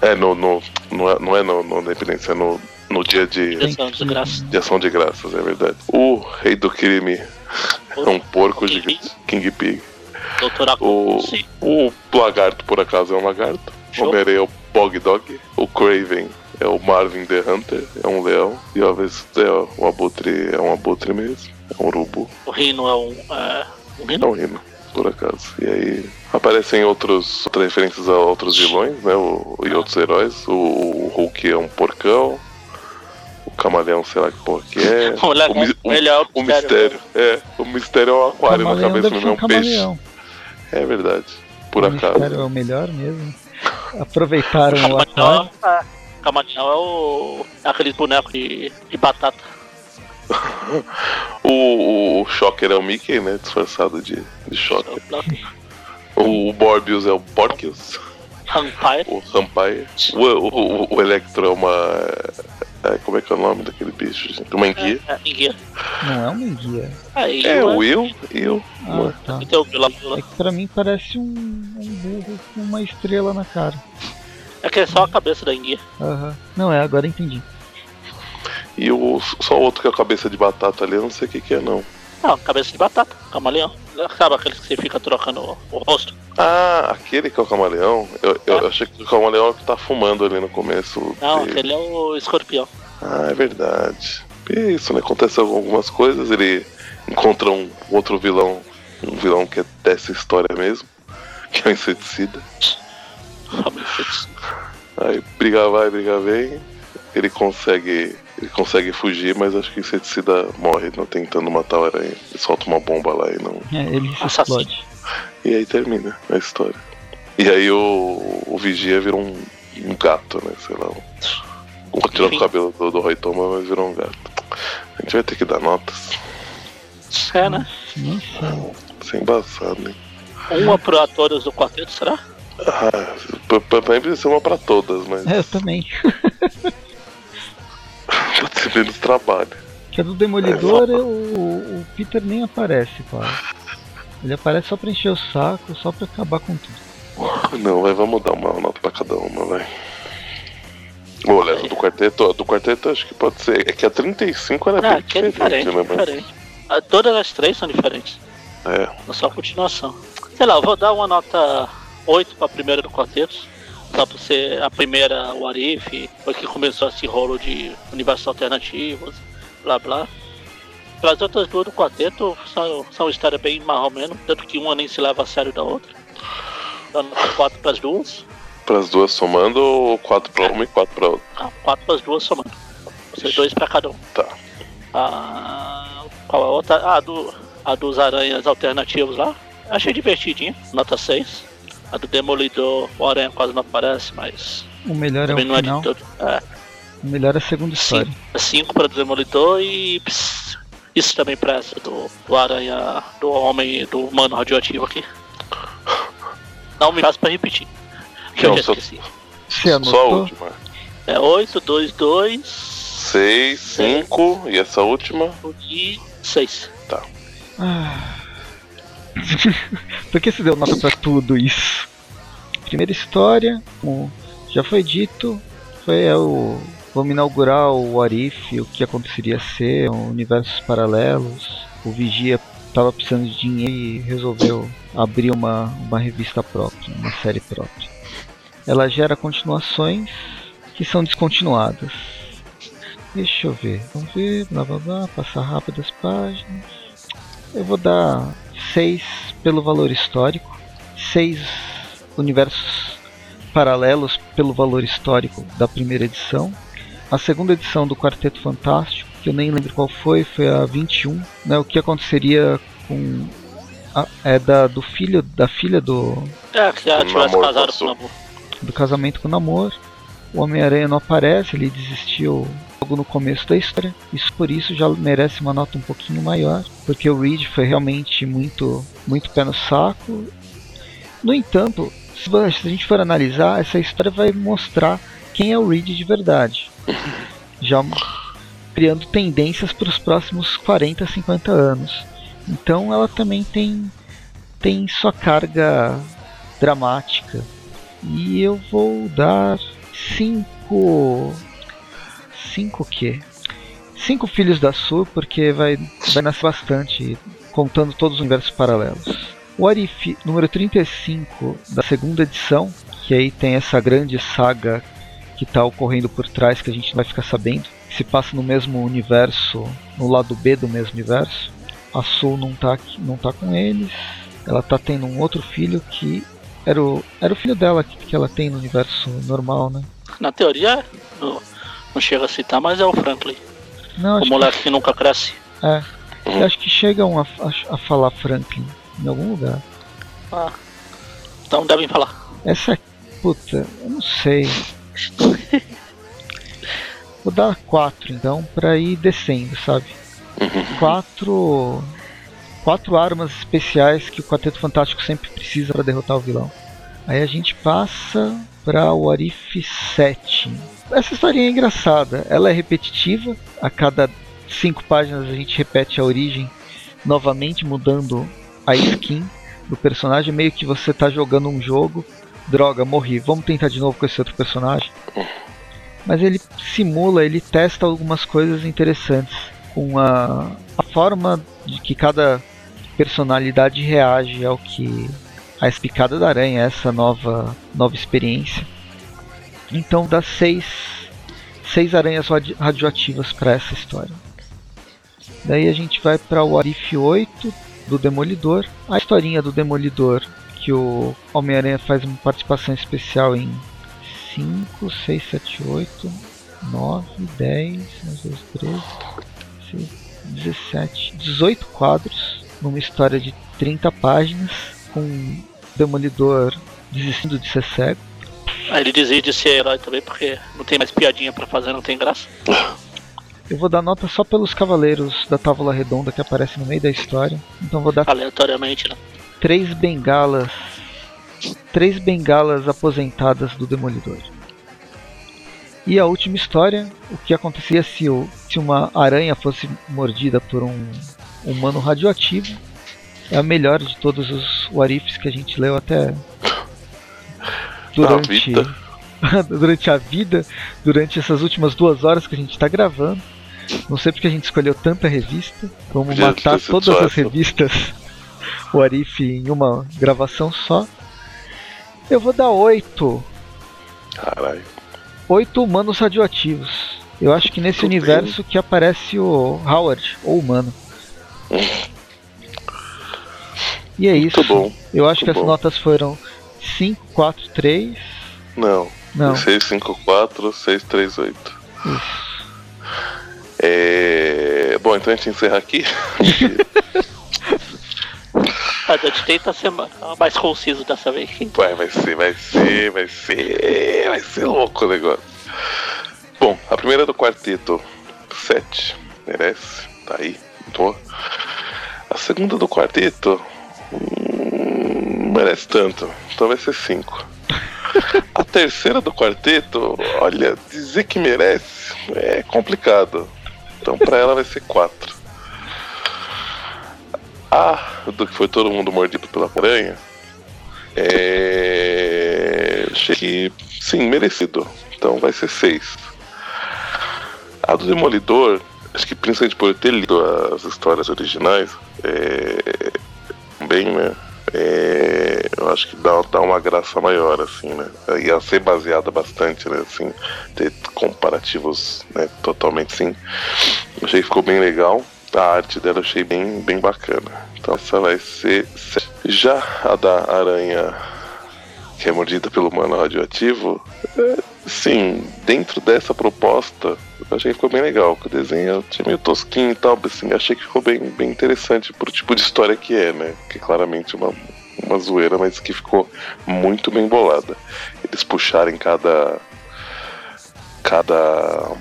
É, no, no, não é, não é no, no independência, é no, no dia de, Direção de graça. de ação de graças, é verdade. O rei do crime é um porco gigante. King Pig. Doutor O, Sim. o lagarto, por acaso, é um lagarto. O Show. Homem-Aranha é o Bog Dog. O Craven é o Marvin the Hunter, é um leão. E a vez é o abutre é um abutre mesmo, é um urubu. O Rino é um. É, um É Rino? um rino, por acaso. E aí aparecem outros, outras referências a outros vilões, né? O, e outros heróis. O, o Hulk é um porcão. O camaleão, sei lá que porra que é. O o, mi- o- melhor o mistério, é. O mistério é um aquário na cabeça, não é um peixe. É verdade. Por o acaso. mistério é o melhor mesmo. Aproveitaram o aquário. é, Camaleão é o. é aquele boneco de, de batata. O, o Shocker é o Mickey, né? Disfarçado de, de Shocker. O, o Morbius é o Porcius. Vampire. O Vampire. O, o, o, o Electro é uma. É, como é que é o nome daquele bicho, gente? Uma enguia. É, enguia. Não é uma enguia. Aí, É, o Will. Will. Ah, tá. e tem o vilão. É que pra mim parece um, um burro com uma estrela na cara. É que é só a cabeça da enguia. Aham. Não é, agora entendi. E o, só o outro que é a cabeça de batata ali, eu não sei o que, que é, não. Não, cabeça de batata, camaleão. Sabe aqueles que você fica trocando o, o rosto? Ah, aquele que é o camaleão. Eu, eu É. achei que o camaleão é o que tá fumando ali no começo. Não, E- aquele é o escorpião. Ah, é verdade. Isso, né? Acontece algumas coisas, ele encontra um outro vilão, um vilão que é dessa história mesmo, que é o inseticida. Aí briga vai, briga vem, ele consegue. Ele consegue fugir, mas acho que o inseticida morre não tentando matar o aranha. Ele solta uma bomba lá e não. É, ele explode. E aí termina a história. E aí o, o Vigia vira um, um gato, né? Sei lá. Um, tirou o cabelo do, do Roy Thomas, mas virou um gato. A gente vai ter que dar notas. É, né? Isso é embaçado, hein? Uma pro atores do quarteto, será? Ah, pra mim precisa ser uma pra todas, mas É, eu também. pode ser menos trabalho. Que a do Demolidor, o, o Peter nem aparece, quase. Ele aparece só pra encher o saco, só pra acabar com tudo. Não, vai, vamos dar uma nota pra cada uma, vai. Olha, a do quarteto, a do quarteto acho que pode ser. É que a 35 era Ah, bem que é diferente, né? mas- diferente. Ah, Todas as três são diferentes. É, É só continuação. Sei lá, eu vou dar uma nota 8 pra primeira do quarteto. Só por ser a primeira o Arif, foi que começou esse rolo de universos alternativos, blá blá. As outras duas do quarteto são, são histórias bem menos, tanto que uma nem se leva a sério da outra. Dá nota 4 pras duas, pras duas somando, ou 4 pra uma e 4 pra outra. ah, 4 pras duas somando. Ou seja, dois pra cada um. Tá. Ah, qual a outra? Ah, do, a dos aranhas alternativos lá. Achei divertidinha, nota 6. A do Demolidor, o aranha quase não aparece, mas O melhor é o não é de todo. É, O melhor é a segunda história. 5 para o Demolidor e ps, isso também pra essa do, do aranha, do homem, do humano radioativo aqui. Não me faça pra repetir. Que eu Não, já só- esqueci. Você Só a última. É 8, 2, 2 6, 5 e essa última. e 6. Ah. Por que você deu nota pra tudo isso? Primeira história, como já foi dito, foi é o. Vamos inaugurar o Arif, o que aconteceria ser, universos paralelos. O Vigia estava precisando de dinheiro e resolveu abrir uma, uma revista própria, uma série própria. Ela gera continuações que são descontinuadas. Deixa eu ver, vamos ver, blá blá blá, passar rápido as páginas. Eu vou dar 6 pelo valor histórico, 6 universos paralelos pelo valor histórico da primeira edição. A segunda edição do Quarteto Fantástico, que eu nem lembro qual foi, foi a 21, né, o que aconteceria com a, é da do filho da filha do É, que já O tivesse casado com o namoro. do casamento com o namoro. O Homem-Aranha não aparece, ele desistiu logo no começo da história. Isso por isso já merece uma nota um pouquinho maior, porque o Reed foi realmente muito, muito pé no saco. No entanto, se a gente for analisar, essa história vai mostrar quem é o Reed de verdade. Já criando tendências para os próximos 40, 50 anos. Então ela também tem, tem sua carga dramática. E eu vou dar cinco. Cinco o quê? Cinco filhos da Sur, porque vai, vai nascer bastante, contando todos os universos paralelos. O Arif número 35 da segunda edição, que aí tem essa grande saga que que tá ocorrendo por trás que a gente vai ficar sabendo. Que se passa no mesmo universo, no lado B do mesmo universo. A Sul não tá, aqui, não tá com eles. Ela tá tendo um outro filho que era o, era o filho dela que, que ela tem no universo normal, né? Na teoria, não, chega a citar, mas é o Franklin. Não, O moleque que nunca cresce. que, é, eu acho que chegam a, a, a falar Franklin em algum lugar. Ah, então devem falar. Essa. Puta, eu não sei. Vou dar 4 então pra ir descendo, sabe? Quatro. Quatro armas especiais que o Quarteto Fantástico sempre precisa para derrotar o vilão. Aí a gente passa pra o Arif 7. Essa historinha é engraçada. Ela é repetitiva. A cada cinco páginas a gente repete a origem novamente, mudando a skin do personagem. Meio que você tá jogando um jogo. Droga, morri. Vamos tentar de novo com esse outro personagem. Mas ele simula, ele testa algumas coisas interessantes com a, a forma de que cada personalidade reage ao que a espicada da aranha, essa nova nova experiência. Então dá seis, seis aranhas radi- radioativas para essa história. Daí a gente vai para o Arif 8 do Demolidor. A historinha do Demolidor que o Homem-Aranha faz uma participação especial em 5, 6, 7, 8, 9, 10, 11, 12, 13, 16, 17, 18 quadros numa história de 30 páginas com o Demolidor desistindo de ser cego. Aí ele desiste de ser herói também, porque não tem mais piadinha pra fazer, não tem graça. Eu vou dar nota só pelos cavaleiros da Távola Redonda que aparecem no meio da história. Então vou dar Aleatoriamente, né? três bengalas. Três bengalas aposentadas do Demolidor. E a última história, o que acontecia se, o, se uma aranha fosse mordida por um humano radioativo. É a melhor de todos os warifs que a gente leu até durante, vida. durante a vida, durante essas últimas duas horas que a gente está gravando. Não sei porque a gente escolheu tanta revista. Vamos Podia matar todas as revistas o Arif em uma gravação só. Eu vou dar oito. Caralho. Oito humanos radioativos. Eu acho que nesse Tudo bem. universo que aparece o Howard, ou humano. E é isso. Muito bom. Eu acho que muito as bom. notas foram 5, 4, 3. Não. Não. 654, 638. Isso. É... Bom, então a gente encerra aqui. A gente tenta ser ma- mais conciso dessa vez. Vai, vai ser, vai ser, vai ser. Vai ser louco o negócio. Bom, a primeira é do quarteto 7. Merece. Tá aí. Boa. A segunda do quarteto. hum, merece tanto. Então vai ser 5. A terceira do quarteto, olha, dizer que merece é complicado. Então pra ela vai ser 4. A do que foi todo mundo mordido pela aranha. É. Achei que sim, merecido. Então vai ser 6. A do Demolidor, acho que principalmente por eu ter lido as histórias originais, é. Bem, né? É, eu acho que dá, dá uma graça maior, assim, né? Ia ser baseada bastante, né? Assim, ter comparativos né, totalmente sim. Achei que ficou bem legal. A arte dela eu achei bem, bem bacana. Então essa vai ser. Já a da aranha que é mordida pelo humano radioativo, é, sim, dentro dessa proposta, eu achei que ficou bem legal. Que o desenho eu achei meio tosquinho e tal, mas assim, achei que ficou bem, bem interessante pro tipo de história que é, né? Que é claramente uma, uma zoeira, mas que ficou muito bem bolada. Eles puxarem cada. cada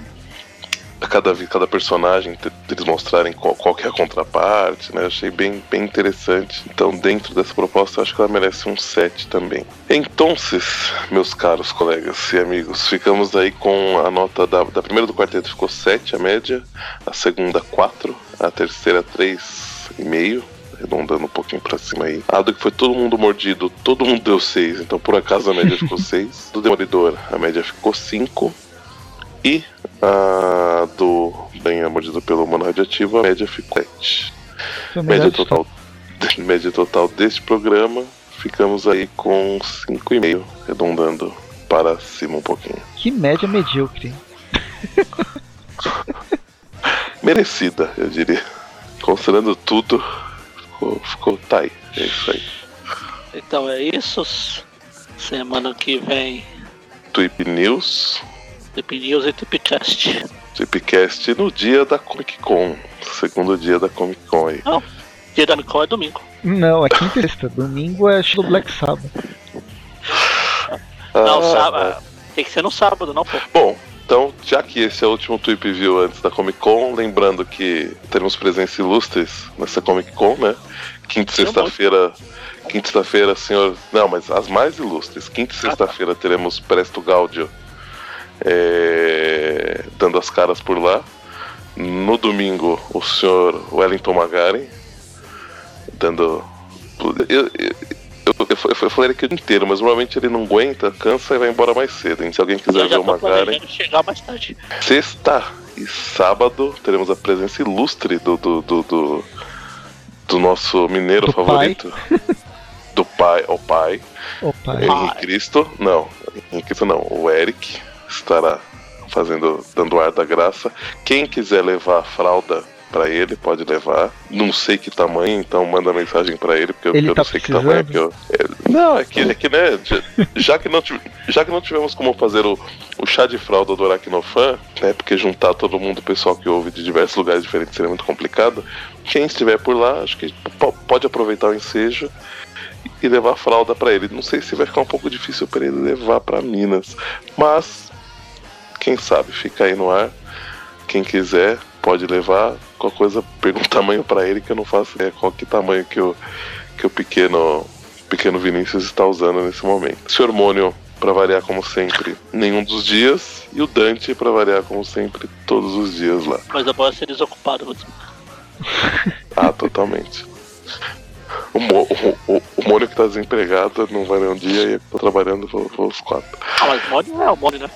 cada, cada personagem, eles mostrarem qual, qual que é a contraparte, né? Achei bem, bem interessante. Então, dentro dessa proposta, eu acho que ela merece um 7 também. Então, meus caros colegas e amigos, ficamos aí com a nota da, da primeira do quarteto ficou 7, a média, a segunda 4, a terceira 3,5. Arredondando um pouquinho pra cima aí. A do que foi todo mundo mordido, todo mundo deu 6, então por acaso a média ficou 6. Do Demolidor, a média ficou 5. E a do Banha Mordido pelo Humano Radioativo, a média ficou 7. Foi a melhor Média história. total, média total deste programa, ficamos aí com 5,5, arredondando para cima um pouquinho. Que média medíocre. Merecida, eu diria. Considerando tudo, ficou, ficou tá aí. É isso aí. Então é isso. Semana que vem, Tweep News, Tip News e Test. Tweepcast no dia da Comic Con. Segundo dia da Comic Con aí. Não, dia da Nicole é domingo. Não, é quinta e sexta. Domingo é estilo Black Sabbath. Não, Ah, sábado. Tem que ser no sábado, não, pô. Bom, então, já que esse é o último Tweep View antes da Comic Con, lembrando que teremos presença ilustres nessa Comic Con, né? Quinta e um sexta-feira. Quinta sexta-feira, senhor. Não, mas as mais ilustres. Quinta e sexta-feira teremos Presto Gaudio é, dando as caras por lá. No domingo, o senhor Wellington Magari dando. Eu, eu, eu, eu, falei aqui o dia inteiro, mas normalmente ele não aguenta, cansa e vai embora mais cedo. Hein? Se alguém quiser Eu ver já o chegar mais tarde. Sexta e sábado teremos a presença ilustre do, do, do, do, do nosso mineiro Do favorito. Do pai, o pai, É. Henrique Cristo. Não, Henrique Cristo não, o Eric estará fazendo, dando ar da graça. Quem quiser levar a fralda pra ele, pode levar. Não sei que tamanho, então manda mensagem pra ele, porque eu- Ele eu, tá não sei que tamanho é que eu. é- não, é que, é que né, já, que não já que não tivemos como fazer o, o chá de fralda do Aracnofan, né? Porque juntar todo mundo, o pessoal que ouve de diversos lugares diferentes seria muito complicado. Quem estiver por lá, acho que po- pode aproveitar o ensejo e levar fralda pra ele. Não sei se vai ficar um pouco difícil pra ele levar pra Minas, mas quem sabe fica aí no ar. Quem quiser pode levar. Qualquer coisa, pergunta o tamanho pra ele que eu não faço ideia qual que tamanho que o, que o pequeno, pequeno Vinícius está usando nesse momento. Sr. Mônio, pra variar como sempre, nenhum dos dias. E o Dante, pra variar como sempre, todos os dias lá. Mas a boa é ser desocupado mesmo. Ah, totalmente. O, Mo, o, o, o Mônio que tá desempregado não vai nenhum dia e eu tô trabalhando os quatro. Ah, mas Mônio é o Mônio, né?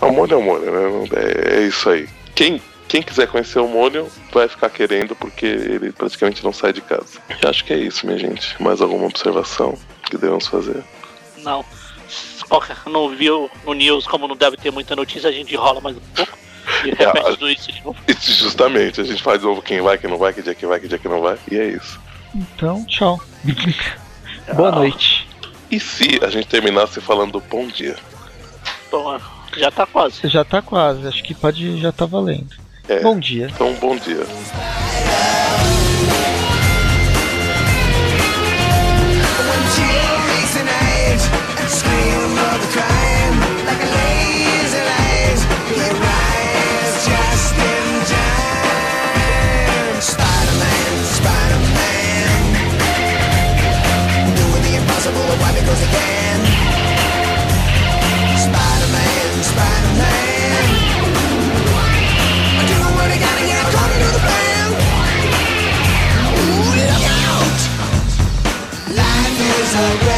O Mônio é o Mônio, né? É, é isso aí. Quem, quem quiser conhecer o Mônio vai ficar querendo porque ele praticamente não sai de casa. Eu acho que é isso, minha gente. Mais alguma observação que devemos fazer? Não. Qualquer não viu no news, como não deve ter muita notícia, a gente enrola mais um pouco. E repete Ah, tudo isso de novo. Isso, justamente, a gente faz de novo quem vai, quem não vai, que dia que vai, que dia que não vai. E é isso. então, tchau. Boa noite. E se a gente terminasse falando bom dia? Bom, já tá quase. Já tá quase, acho que pode já tá valendo. É. Bom dia. Então, bom dia. again. 사랑